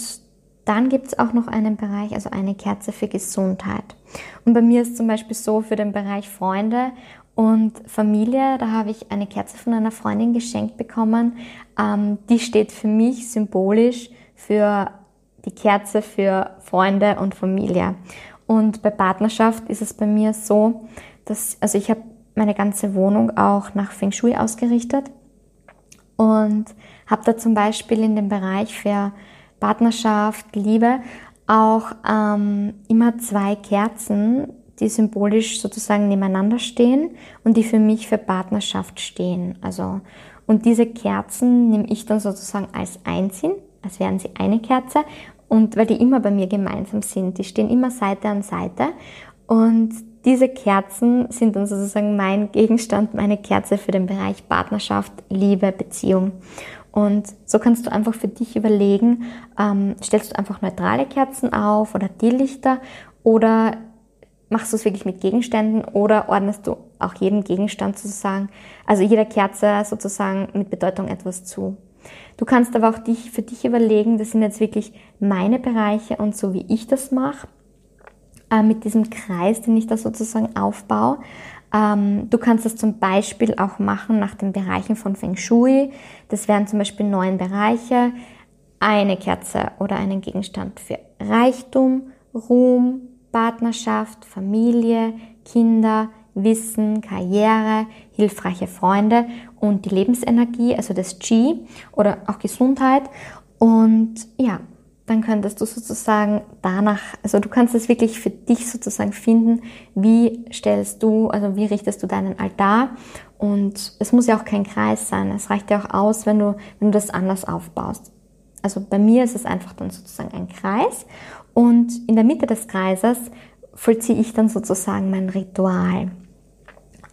dann gibt es auch noch einen Bereich, also eine Kerze für Gesundheit. Und bei mir ist zum Beispiel so für den Bereich Freunde und Familie, da habe ich eine Kerze von einer Freundin geschenkt bekommen. Ähm, die steht für mich symbolisch für die Kerze für Freunde und Familie. Und bei Partnerschaft ist es bei mir so, dass, also ich habe meine ganze Wohnung auch nach Feng Shui ausgerichtet und habe da zum Beispiel in dem Bereich für Partnerschaft, Liebe auch ähm, immer zwei Kerzen, die symbolisch sozusagen nebeneinander stehen und die für mich für Partnerschaft stehen. Also und diese Kerzen nehme ich dann sozusagen als einzeln, als wären sie eine Kerze und weil die immer bei mir gemeinsam sind, die stehen immer Seite an Seite und diese Kerzen sind dann sozusagen mein Gegenstand, meine Kerze für den Bereich Partnerschaft, Liebe, Beziehung. Und so kannst du einfach für dich überlegen, ähm, stellst du einfach neutrale Kerzen auf oder Teelichter oder machst du es wirklich mit Gegenständen oder ordnest du auch jedem Gegenstand sozusagen, also jeder Kerze sozusagen mit Bedeutung etwas zu. Du kannst aber auch dich für dich überlegen, das sind jetzt wirklich meine Bereiche und so wie ich das mache äh, mit diesem Kreis, den ich da sozusagen aufbaue. Ähm, du kannst das zum Beispiel auch machen nach den Bereichen von Feng Shui. Das wären zum Beispiel neun Bereiche. Eine Kerze oder einen Gegenstand für Reichtum, Ruhm, Partnerschaft, Familie, Kinder, Wissen, Karriere, hilfreiche Freunde und die Lebensenergie, also das Qi oder auch Gesundheit. Und ja, dann könntest du sozusagen danach, also du kannst es wirklich für dich sozusagen finden, wie stellst du, also wie richtest du deinen Altar und es muss ja auch kein Kreis sein, es reicht ja auch aus, wenn du, wenn du das anders aufbaust. Also bei mir ist es einfach dann sozusagen ein Kreis und in der Mitte des Kreises vollziehe ich dann sozusagen mein Ritual.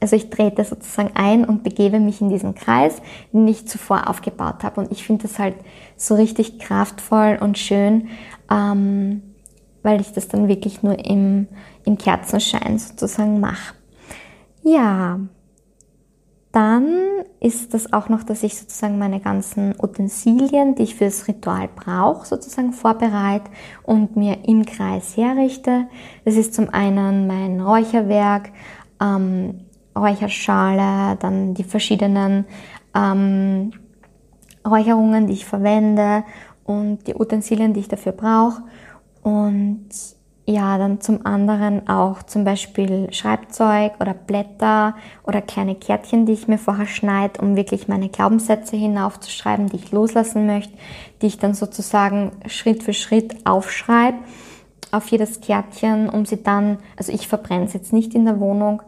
Also ich trete sozusagen ein und begebe mich in diesen Kreis, den ich zuvor aufgebaut habe. Und ich finde das halt so richtig kraftvoll und schön, ähm, weil ich das dann wirklich nur im, im Kerzenschein sozusagen mache. Ja, dann ist das auch noch, dass ich sozusagen meine ganzen Utensilien, die ich für das Ritual brauche, sozusagen vorbereite und mir im Kreis herrichte. Das ist zum einen mein Räucherwerk, ähm, Räucherschale, dann die verschiedenen ähm, Räucherungen, die ich verwende und die Utensilien, die ich dafür brauche. Und ja, dann zum anderen auch zum Beispiel Schreibzeug oder Blätter oder kleine Kärtchen, die ich mir vorher schneide, um wirklich meine Glaubenssätze hinaufzuschreiben, die ich loslassen möchte, die ich dann sozusagen Schritt für Schritt aufschreibe auf jedes Kärtchen, um sie dann, also ich verbrenne es jetzt nicht in der Wohnung,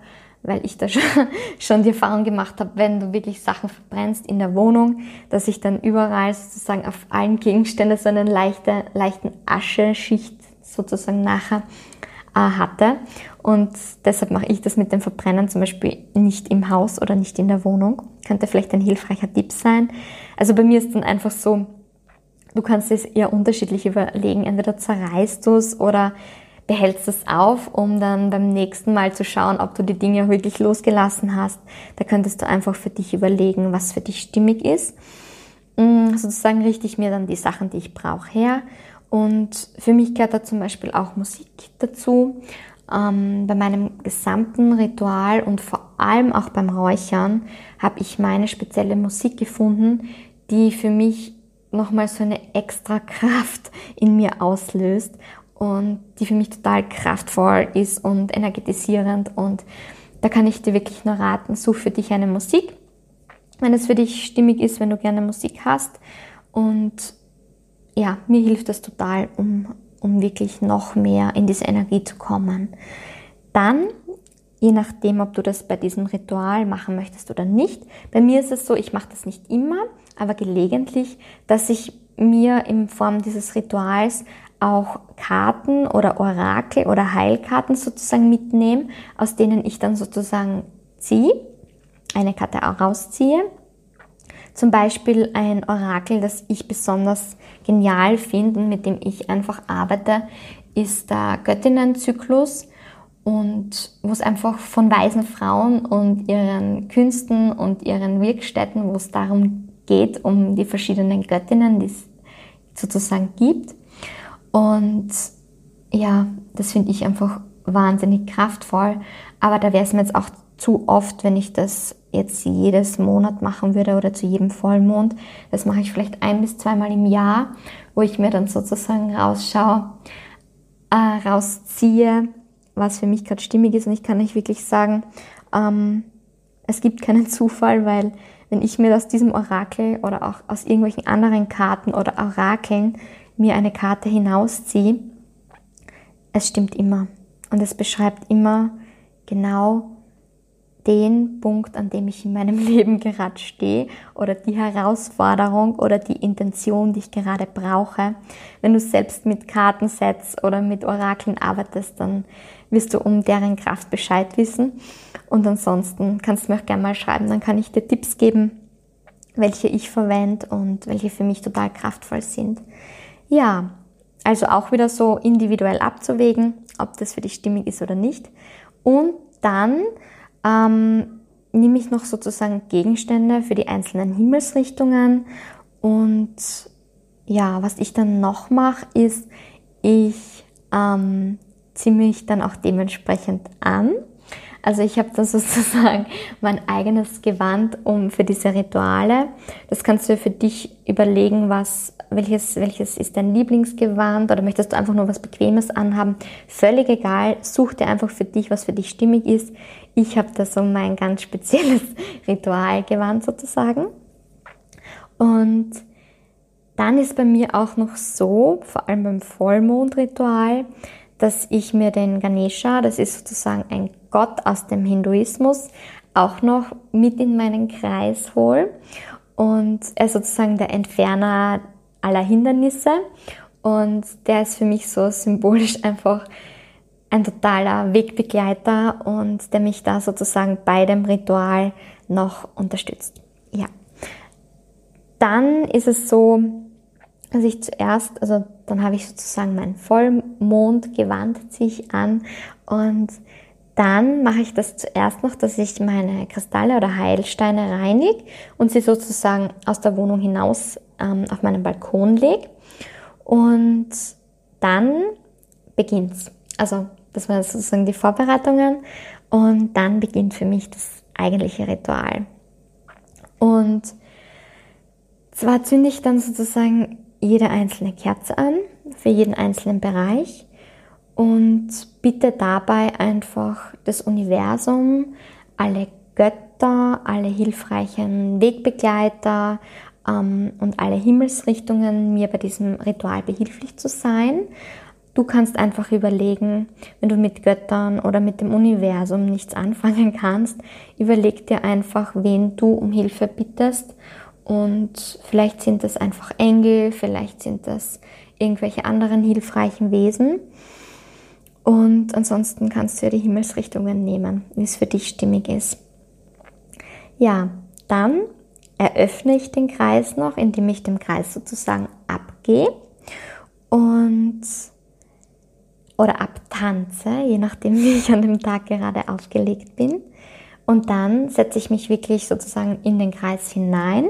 weil ich da schon, <laughs> schon die Erfahrung gemacht habe, wenn du wirklich Sachen verbrennst in der Wohnung, dass ich dann überall sozusagen auf allen Gegenständen so eine leichte, leichten Ascheschicht sozusagen nachher äh, hatte. Und deshalb mache ich das mit dem Verbrennen zum Beispiel nicht im Haus oder nicht in der Wohnung. Könnte vielleicht ein hilfreicher Tipp sein. Also bei mir ist dann einfach so, du kannst es eher unterschiedlich überlegen. Entweder zerreißt du es oder behältst es auf, um dann beim nächsten Mal zu schauen, ob du die Dinge wirklich losgelassen hast. Da könntest du einfach für dich überlegen, was für dich stimmig ist. Mm, sozusagen richte ich mir dann die Sachen, die ich brauche, her. Und für mich gehört da zum Beispiel auch Musik dazu. Ähm, bei meinem gesamten Ritual und vor allem auch beim Räuchern habe ich meine spezielle Musik gefunden, die für mich nochmal so eine extra Kraft in mir auslöst und die für mich total kraftvoll ist und energetisierend. Und da kann ich dir wirklich nur raten, such für dich eine Musik, wenn es für dich stimmig ist, wenn du gerne Musik hast. Und ja, mir hilft das total, um, um wirklich noch mehr in diese Energie zu kommen. Dann, je nachdem, ob du das bei diesem Ritual machen möchtest oder nicht, bei mir ist es so, ich mache das nicht immer, aber gelegentlich, dass ich mir in Form dieses Rituals auch Karten oder Orakel oder Heilkarten sozusagen mitnehme, aus denen ich dann sozusagen ziehe, eine Karte auch rausziehe. Zum Beispiel ein Orakel, das ich besonders genial finde und mit dem ich einfach arbeite, ist der Göttinnenzyklus und wo es einfach von weisen Frauen und ihren Künsten und ihren Wirkstätten, wo es darum geht, um die verschiedenen Göttinnen, die es sozusagen gibt. Und ja, das finde ich einfach wahnsinnig kraftvoll. Aber da wäre es mir jetzt auch zu oft, wenn ich das jetzt jedes Monat machen würde oder zu jedem Vollmond. Das mache ich vielleicht ein bis zweimal im Jahr, wo ich mir dann sozusagen rausschaue, äh, rausziehe, was für mich gerade stimmig ist. Und ich kann nicht wirklich sagen, ähm, es gibt keinen <laughs> Zufall, weil wenn ich mir aus diesem Orakel oder auch aus irgendwelchen anderen Karten oder Orakeln mir eine Karte hinausziehe, es stimmt immer. Und es beschreibt immer genau den Punkt, an dem ich in meinem <laughs> Leben gerade stehe oder die Herausforderung oder die Intention, die ich gerade brauche. Wenn du selbst mit Kartensets oder mit Orakeln arbeitest, dann wirst du um deren Kraft Bescheid wissen. Und ansonsten kannst du mir auch gerne mal schreiben, dann kann ich dir Tipps geben, welche ich verwende und welche für mich total kraftvoll sind. Ja, also auch wieder so individuell abzuwägen, ob das für dich stimmig ist oder nicht. Und dann ähm, nehme ich noch sozusagen Gegenstände für die einzelnen Himmelsrichtungen. Und ja, was ich dann noch mache, ist, ich ähm, ziehe mich dann auch dementsprechend an. Also ich habe dann <laughs> sozusagen mein eigenes Gewand um für diese Rituale. Das kannst du für dich überlegen, was, welches, welches ist dein Lieblingsgewand oder möchtest du einfach nur was Bequemes anhaben. Völlig egal, such dir einfach für dich, was für dich stimmig ist. Ich habe da so mein ganz spezielles <laughs> Ritualgewand sozusagen. Und dann ist bei mir auch noch so, vor allem beim Vollmondritual, dass ich mir den Ganesha, das ist sozusagen ein Gott aus dem Hinduismus, auch noch mit in meinen Kreis hole. Und er ist sozusagen der Entferner aller Hindernisse. Und der ist für mich so symbolisch <laughs> einfach ein totaler Wegbegleiter und der mich da sozusagen bei dem Ritual noch unterstützt. Ja. Dann ist es so, dass ich zuerst, also dann habe ich sozusagen mein Vollmondgewand ziehe ich an und dann mache ich das zuerst noch, dass ich meine Kristalle oder Heilsteine reinige und sie sozusagen aus der Wohnung hinaus ähm, auf meinen Balkon lege. Und dann beginnt's. Also das waren sozusagen die Vorbereitungen und dann beginnt für mich das eigentliche Ritual. Und zwar zünde ich dann sozusagen jede einzelne Kerze an, für jeden einzelnen Bereich und bitte dabei einfach das Universum, alle Götter, alle hilfreichen Wegbegleiter ähm, und alle Himmelsrichtungen mir bei diesem Ritual behilflich zu sein. Du kannst einfach überlegen, wenn du mit Göttern oder mit dem Universum nichts anfangen kannst, überleg dir einfach, wen du um Hilfe bittest und vielleicht sind das einfach Engel, vielleicht sind das irgendwelche anderen hilfreichen Wesen. Und ansonsten kannst du ja die Himmelsrichtungen nehmen, wie es für dich stimmig ist. Ja, dann eröffne ich den Kreis noch, indem ich dem Kreis sozusagen abgehe und oder abtanze, je nachdem, <laughs> wie ich an dem Tag gerade aufgelegt bin. Und dann setze ich mich wirklich sozusagen in den Kreis hinein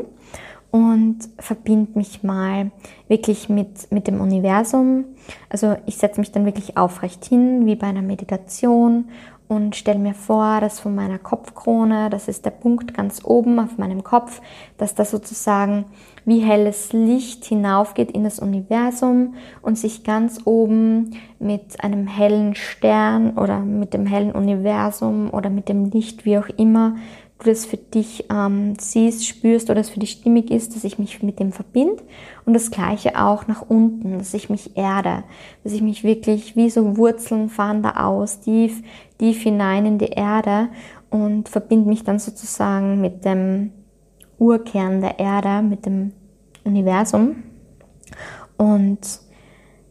und verbinde mich mal wirklich mit, mit dem Universum. Also ich setze mich dann wirklich aufrecht hin, wie bei einer Meditation und stelle mir vor, dass von meiner Kopfkrone, das ist der Punkt ganz oben auf meinem Kopf, dass da sozusagen wie helles Licht hinaufgeht in das Universum und sich ganz oben mit einem hellen Stern oder mit dem hellen Universum oder mit dem Licht, wie auch immer, du das für dich ähm, siehst, spürst oder es für dich stimmig ist, dass ich mich mit dem verbinde. Und das gleiche auch nach unten, dass ich mich erde, dass ich mich wirklich wie so Wurzeln fahren da aus, tief, tief hinein in die Erde und verbinde mich dann sozusagen mit dem Urkern der Erde, mit dem Universum. Und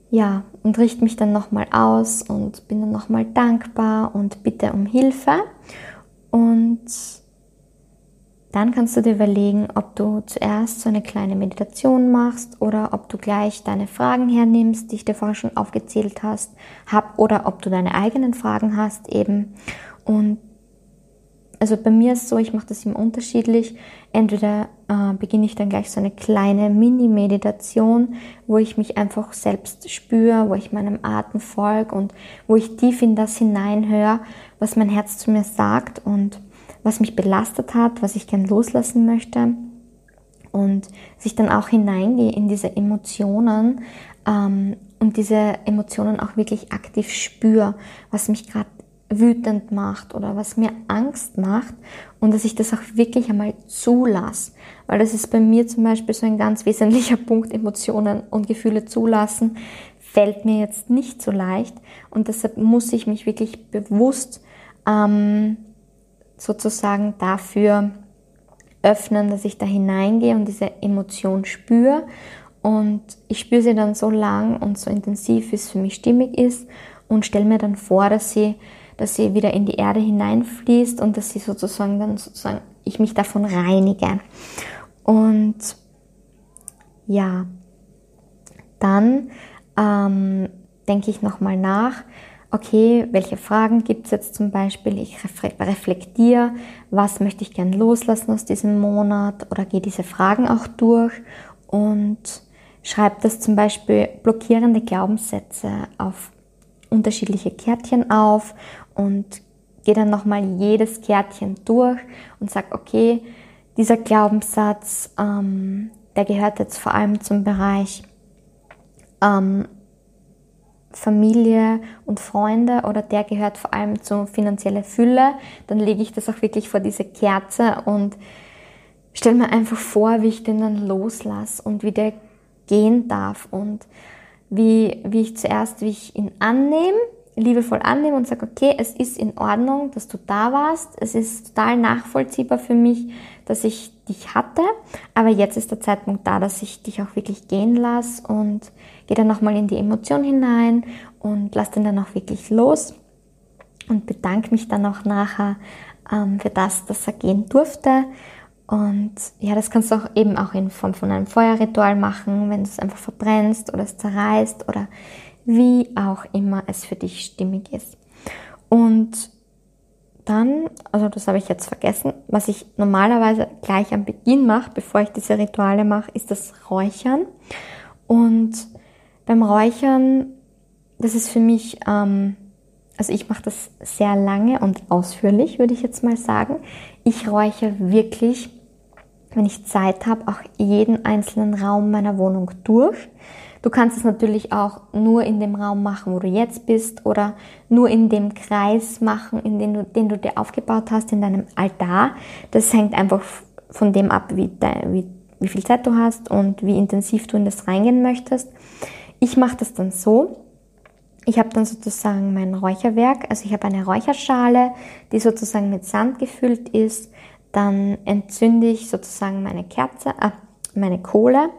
ja, und richte mich dann nochmal aus und bin dann nochmal dankbar und bitte um Hilfe. Und dann kannst du dir überlegen, ob du zuerst so eine kleine Meditation machst oder ob du gleich deine Fragen hernimmst, die ich dir vorher schon aufgezählt hast, hab, oder ob du deine eigenen Fragen hast eben. Und also bei mir ist so, ich mache das immer unterschiedlich. Entweder äh, beginne ich dann gleich so eine kleine Mini-Meditation, wo ich mich einfach selbst spüre, wo ich meinem Atem folge und wo ich tief in das hineinhöre, was mein Herz zu mir sagt und was mich belastet hat, was ich gern loslassen möchte und sich dann auch hineingehe in diese Emotionen ähm, und diese Emotionen auch wirklich aktiv spüre, was mich gerade wütend macht oder was mir Angst macht und dass ich das auch wirklich einmal zulasse. Weil das ist bei mir zum Beispiel so ein ganz wesentlicher <laughs> Punkt, Emotionen und Gefühle zulassen, fällt mir jetzt nicht so leicht und deshalb muss ich mich wirklich bewusst ähm, sozusagen dafür öffnen, dass ich da hineingehe und diese Emotion spüre und ich spüre sie dann so lang und so intensiv, wie es für mich stimmig ist und stelle mir dann vor, dass sie, dass sie wieder in die Erde hineinfließt und dass sie sozusagen dann sozusagen ich mich davon reinige. Und ja, dann ähm, denke ich nochmal nach, okay, welche Fragen gibt es jetzt zum Beispiel? Ich reflektiere, was möchte ich gern loslassen aus diesem Monat oder gehe diese Fragen auch durch und schreibe das zum Beispiel blockierende Glaubenssätze auf unterschiedliche Kärtchen auf und gehe dann nochmal jedes Kärtchen durch und sage, okay, dieser Glaubenssatz, ähm, der gehört jetzt vor allem zum Bereich ähm, Familie und Freunde oder der gehört vor allem zu finanzielle Fülle, dann lege ich das auch wirklich vor diese Kerze und stelle mir einfach vor, wie ich den dann loslasse und wie der gehen darf und wie, wie ich zuerst, wie ich ihn annehme, liebevoll annehme und sage, okay, es ist in Ordnung, dass du da warst. Es ist total nachvollziehbar für mich, dass ich dich hatte. Aber jetzt ist der Zeitpunkt da, dass ich dich auch wirklich gehen lasse und gehe dann nochmal in die Emotion hinein und lasse den dann auch wirklich los und bedanke mich dann auch nachher ähm, für das, dass er gehen durfte und ja, das kannst du auch eben auch in Form von einem Feuerritual machen, wenn du es einfach verbrennst oder es zerreißt oder wie auch immer es für dich stimmig ist. Und dann, also das habe ich jetzt vergessen, was ich normalerweise gleich am Beginn mache, bevor ich diese Rituale mache, ist das Räuchern. Und beim Räuchern, das ist für mich, ähm, also ich mache das sehr lange und ausführlich, würde ich jetzt mal sagen. Ich räuche wirklich wenn ich Zeit habe, auch jeden einzelnen Raum meiner Wohnung durch. Du kannst es natürlich auch nur in dem Raum machen, wo du jetzt bist oder nur in dem Kreis machen, in den du, den du dir aufgebaut hast, in deinem Altar. Das hängt einfach von dem ab, wie, wie, wie viel Zeit du hast und wie intensiv du in das reingehen möchtest. Ich mache das dann so. Ich habe dann sozusagen mein Räucherwerk, also ich habe eine Räucherschale, die sozusagen mit Sand gefüllt ist dann entzünde ich sozusagen meine Kerze, äh, meine Kohle,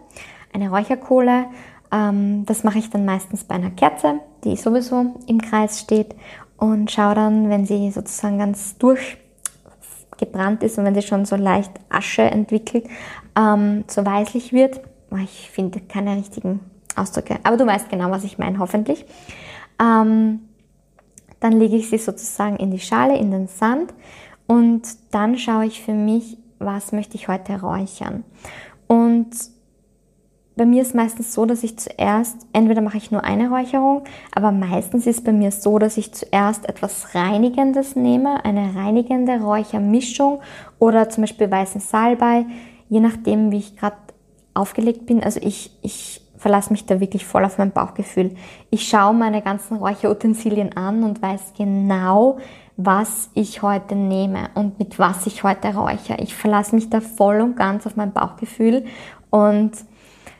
eine Räucherkohle. Ähm, das mache ich dann meistens bei einer Kerze, die sowieso im Kreis steht und schaue dann, wenn sie sozusagen ganz durchgebrannt ist und wenn sie schon so leicht Asche entwickelt, ähm, so weißlich wird. Ich finde keine richtigen Ausdrücke, aber du weißt genau, was ich meine, hoffentlich. Ähm, dann lege ich sie sozusagen in die Schale, in den Sand und dann schaue ich für mich, was möchte ich heute räuchern. Und bei mir ist meistens so, dass ich zuerst, entweder mache ich nur eine Räucherung, aber meistens ist bei mir so, dass ich zuerst etwas Reinigendes nehme, eine reinigende Räuchermischung oder zum Beispiel weißen Salbei, je nachdem, wie ich gerade aufgelegt bin. Also ich, ich verlasse mich da wirklich voll auf mein Bauchgefühl. Ich schaue meine ganzen Räucherutensilien an und weiß genau, was ich heute nehme und mit was ich heute räuchere. Ich verlasse mich da voll und ganz auf mein Bauchgefühl und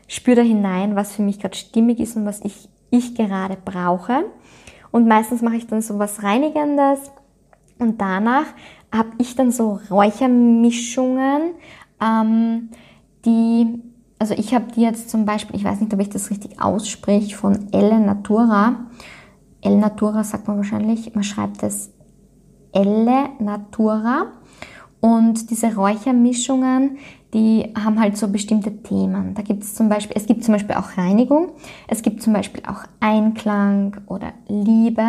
spüre da hinein, was für mich gerade stimmig ist und was ich, ich gerade brauche. Und meistens mache ich dann so was Reinigendes und danach habe ich dann so Räuchermischungen, ähm, die, also ich habe die jetzt zum Beispiel, ich weiß nicht, ob ich das richtig ausspreche, von Elle Natura. Elle Natura sagt man wahrscheinlich, man schreibt es Elle Natura. Und diese Räuchermischungen, die haben halt so bestimmte Themen. Da gibt es zum Beispiel, es gibt zum Beispiel auch Reinigung, es gibt zum Beispiel auch Einklang oder Liebe.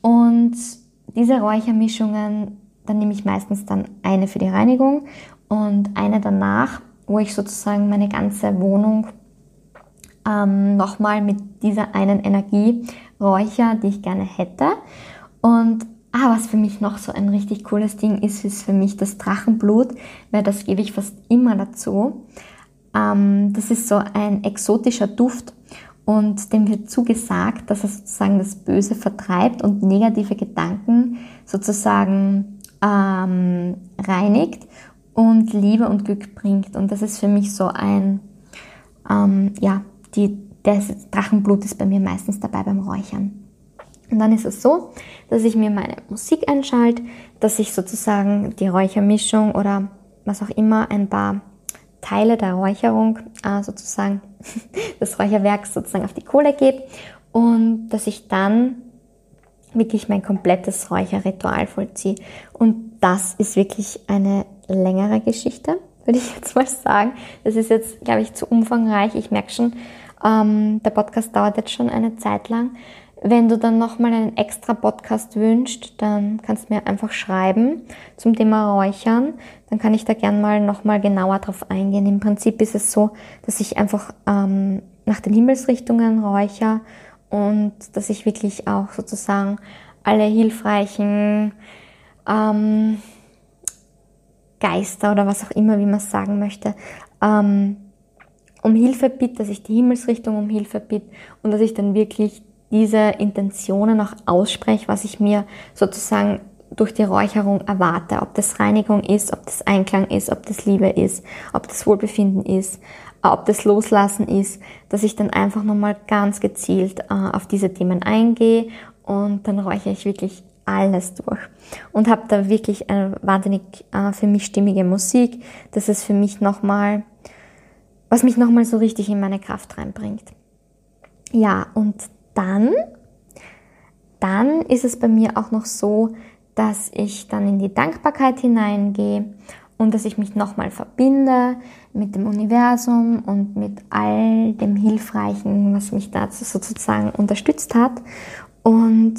Und diese Räuchermischungen, dann nehme ich meistens dann eine für die Reinigung und eine danach, wo ich sozusagen meine ganze Wohnung ähm, nochmal mit dieser einen Energie räucher, die ich gerne hätte. Und Ah, was für mich noch so ein richtig cooles Ding ist, ist für mich das Drachenblut, weil das gebe ich fast immer dazu. Ähm, das ist so ein exotischer Duft und dem wird zugesagt, dass er sozusagen das Böse vertreibt und negative Gedanken sozusagen ähm, reinigt und Liebe und Glück bringt. Und das ist für mich so ein, ähm, ja, die, das Drachenblut ist bei mir meistens dabei beim Räuchern. Und dann ist es so, dass ich mir meine Musik einschalte, dass ich sozusagen die Räuchermischung oder was auch immer ein paar Teile der Räucherung äh, sozusagen <laughs> des Räucherwerks sozusagen auf die Kohle gebe und dass ich dann wirklich mein komplettes Räucherritual vollziehe. Und das ist wirklich eine längere Geschichte, würde ich jetzt mal sagen. Das ist jetzt, glaube ich, zu umfangreich. Ich merke schon, ähm, der Podcast dauert jetzt schon eine Zeit lang. Wenn du dann nochmal einen extra Podcast wünschst, dann kannst du mir einfach schreiben zum Thema Räuchern. Dann kann ich da gern mal nochmal genauer drauf eingehen. Im Prinzip ist es so, dass ich einfach ähm, nach den Himmelsrichtungen räucher und dass ich wirklich auch sozusagen alle hilfreichen ähm, Geister oder was auch immer, wie man es sagen möchte, ähm, um Hilfe bitte, dass ich die Himmelsrichtung um Hilfe bitte und dass ich dann wirklich diese Intentionen auch ausspreche, was ich mir sozusagen durch die Räucherung erwarte. Ob das Reinigung ist, ob das Einklang ist, ob das Liebe ist, ob das Wohlbefinden ist, äh, ob das Loslassen ist, dass ich dann einfach nochmal ganz gezielt äh, auf diese Themen eingehe und dann räuchere ich wirklich alles durch und habe da wirklich eine wahnsinnig äh, für mich stimmige Musik. Das ist für mich nochmal, was mich nochmal so richtig in meine Kraft reinbringt. Ja, und dann, dann ist es bei mir auch noch so, dass ich dann in die Dankbarkeit hineingehe und dass ich mich nochmal verbinde mit dem Universum und mit all dem Hilfreichen, was mich dazu sozusagen unterstützt hat und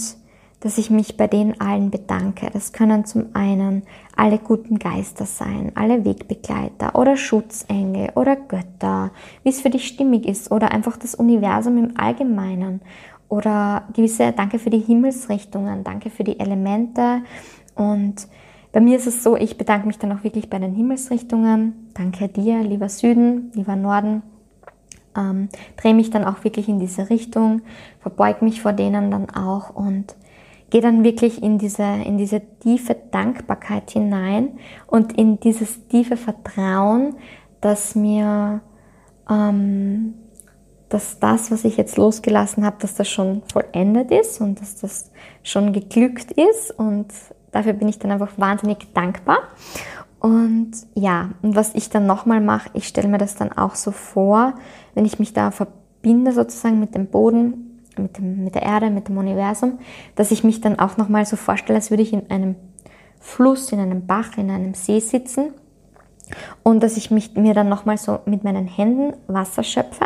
dass ich mich bei denen allen bedanke. Das können zum einen alle guten Geister sein, alle Wegbegleiter oder Schutzengel oder Götter, wie es für dich stimmig ist oder einfach das Universum im Allgemeinen oder gewisse Danke für die Himmelsrichtungen, Danke für die Elemente und bei mir ist es so, ich bedanke mich dann auch wirklich bei den Himmelsrichtungen. Danke dir, lieber Süden, lieber Norden. Ähm, drehe mich dann auch wirklich in diese Richtung, verbeug mich vor denen dann auch und gehe dann wirklich in diese, in diese tiefe Dankbarkeit hinein und in dieses tiefe Vertrauen, dass mir, ähm, dass das, was ich jetzt losgelassen habe, dass das schon vollendet ist und dass das schon geglückt ist und dafür bin ich dann einfach wahnsinnig dankbar. Und ja, und was ich dann nochmal mache, ich stelle mir das dann auch so vor, wenn ich mich da verbinde sozusagen mit dem Boden, mit, dem, mit der Erde, mit dem Universum, dass ich mich dann auch nochmal so vorstelle, als würde ich in einem Fluss, in einem Bach, in einem See sitzen und dass ich mich, mir dann nochmal so mit meinen Händen Wasser schöpfe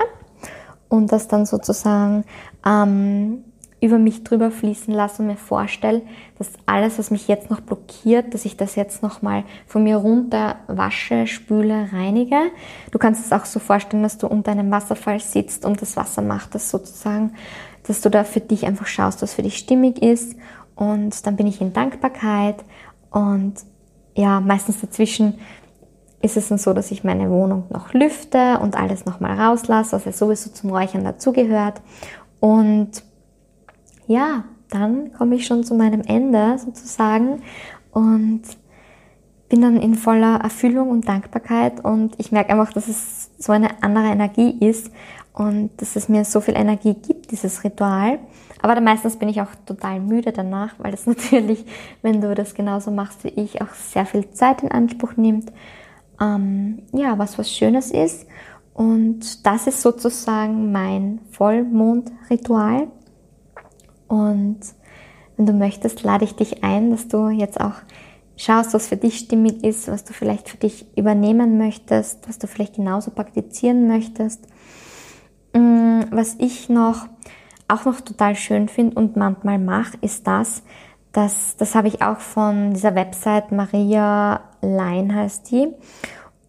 und das dann sozusagen ähm, über mich drüber fließen lasse und mir vorstelle, dass alles, was mich jetzt noch blockiert, dass ich das jetzt nochmal von mir runter wasche, spüle, reinige. Du kannst es auch so vorstellen, dass du unter einem Wasserfall sitzt und das Wasser macht das sozusagen dass du da für dich einfach schaust, was für dich stimmig ist. Und dann bin ich in Dankbarkeit. Und ja, meistens dazwischen ist es dann so, dass ich meine Wohnung noch lüfte und alles nochmal rauslasse, was ja sowieso zum Räuchern dazugehört. Und ja, dann komme ich schon zu meinem Ende sozusagen und bin dann in voller Erfüllung und Dankbarkeit und ich merke einfach, dass es so eine andere Energie ist und dass es mir so viel Energie gibt, dieses Ritual. Aber dann meistens bin ich auch total müde danach, weil es <laughs> natürlich, wenn du das genauso machst wie ich, auch sehr viel Zeit in Anspruch nimmt. Ähm, ja, was was Schönes ist. Und das ist sozusagen mein Vollmondritual. Und wenn du möchtest, lade ich dich ein, dass du jetzt auch schaust, was für dich stimmig ist, was du vielleicht für dich übernehmen möchtest, was du vielleicht genauso praktizieren möchtest. Mm, was ich noch auch noch total schön finde und manchmal mache, ist das, dass, das habe ich auch von dieser Website Maria Lein heißt die.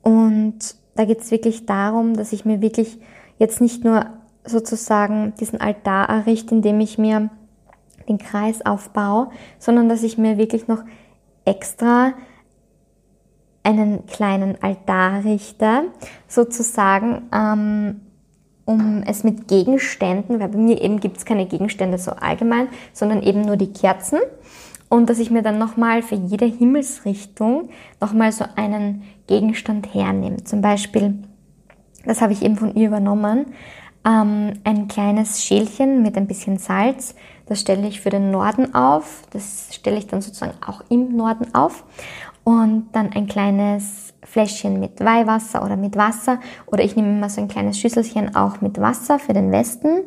Und da geht es wirklich darum, dass ich mir wirklich jetzt nicht nur sozusagen diesen Altar errichte, indem ich mir den Kreis aufbaue, sondern dass ich mir wirklich noch extra einen kleinen Altar richte, sozusagen ähm, um es mit Gegenständen, weil bei mir eben gibt es keine Gegenstände so allgemein, sondern eben nur die Kerzen. Und dass ich mir dann nochmal für jede Himmelsrichtung nochmal so einen Gegenstand hernehme. Zum Beispiel, das habe ich eben von ihr übernommen, ähm, ein kleines Schälchen mit ein bisschen Salz. Das stelle ich für den Norden auf. Das stelle ich dann sozusagen auch im Norden auf. Und dann ein kleines Fläschchen mit Weihwasser oder mit Wasser. Oder ich nehme immer so ein kleines Schüsselchen auch mit Wasser für den Westen.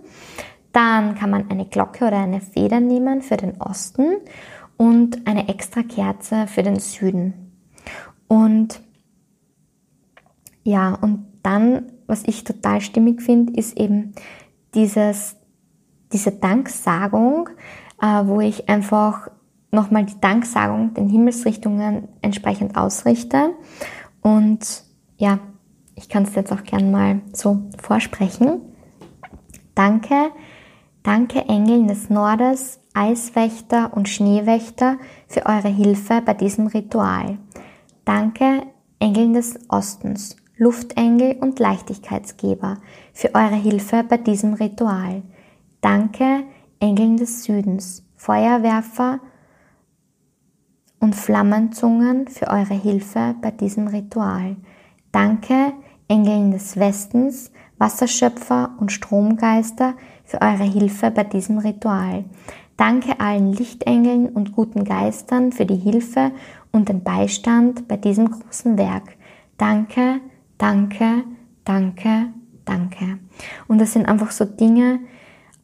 Dann kann man eine Glocke oder eine Feder nehmen für den Osten und eine extra Kerze für den Süden. Und ja, und dann, was ich total stimmig finde, ist eben dieses, diese Danksagung, äh, wo ich einfach nochmal die Danksagung den Himmelsrichtungen entsprechend ausrichte. Und ja, ich kann es jetzt auch gern mal so vorsprechen. Danke, danke Engeln des Nordes, Eiswächter und Schneewächter für eure Hilfe bei diesem Ritual. Danke, Engeln des Ostens, Luftengel und Leichtigkeitsgeber, für eure Hilfe bei diesem Ritual. Danke, Engeln des Südens, Feuerwerfer und Flammenzungen für eure Hilfe bei diesem Ritual. Danke, Engeln des Westens, Wasserschöpfer und Stromgeister für eure Hilfe bei diesem Ritual. Danke allen Lichtengeln und guten Geistern für die Hilfe und den Beistand bei diesem großen Werk. Danke, danke, danke, danke. Und das sind einfach so Dinge,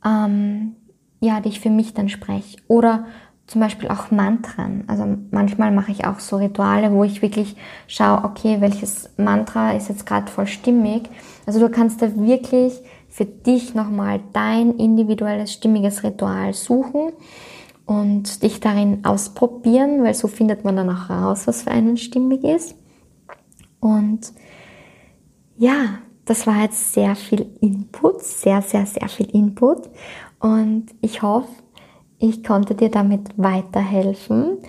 ähm, ja, die ich für mich dann spreche. Oder zum Beispiel auch Mantren. Also manchmal mache ich auch so Rituale, wo ich wirklich schaue, okay, welches Mantra ist jetzt gerade voll stimmig. Also du kannst da wirklich für dich nochmal dein individuelles, stimmiges Ritual suchen und dich darin ausprobieren, weil so findet man dann auch raus, was für einen stimmig ist. Und ja, das war jetzt sehr viel Input, sehr, sehr, sehr viel Input. Und ich hoffe, ich konnte dir damit weiterhelfen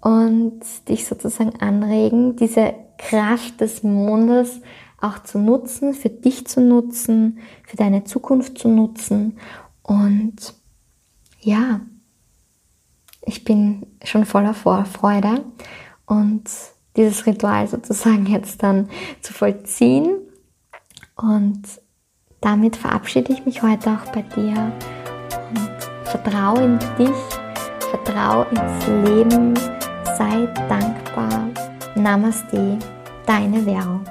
und dich sozusagen anregen, diese Kraft des Mondes auch zu nutzen, für dich zu nutzen, für deine Zukunft zu nutzen. Und ja, ich bin schon voller Vorfreude und dieses Ritual sozusagen jetzt dann zu vollziehen. Und damit verabschiede ich mich heute auch bei dir und vertraue in dich, vertraue ins Leben, sei dankbar. Namaste, deine Währung.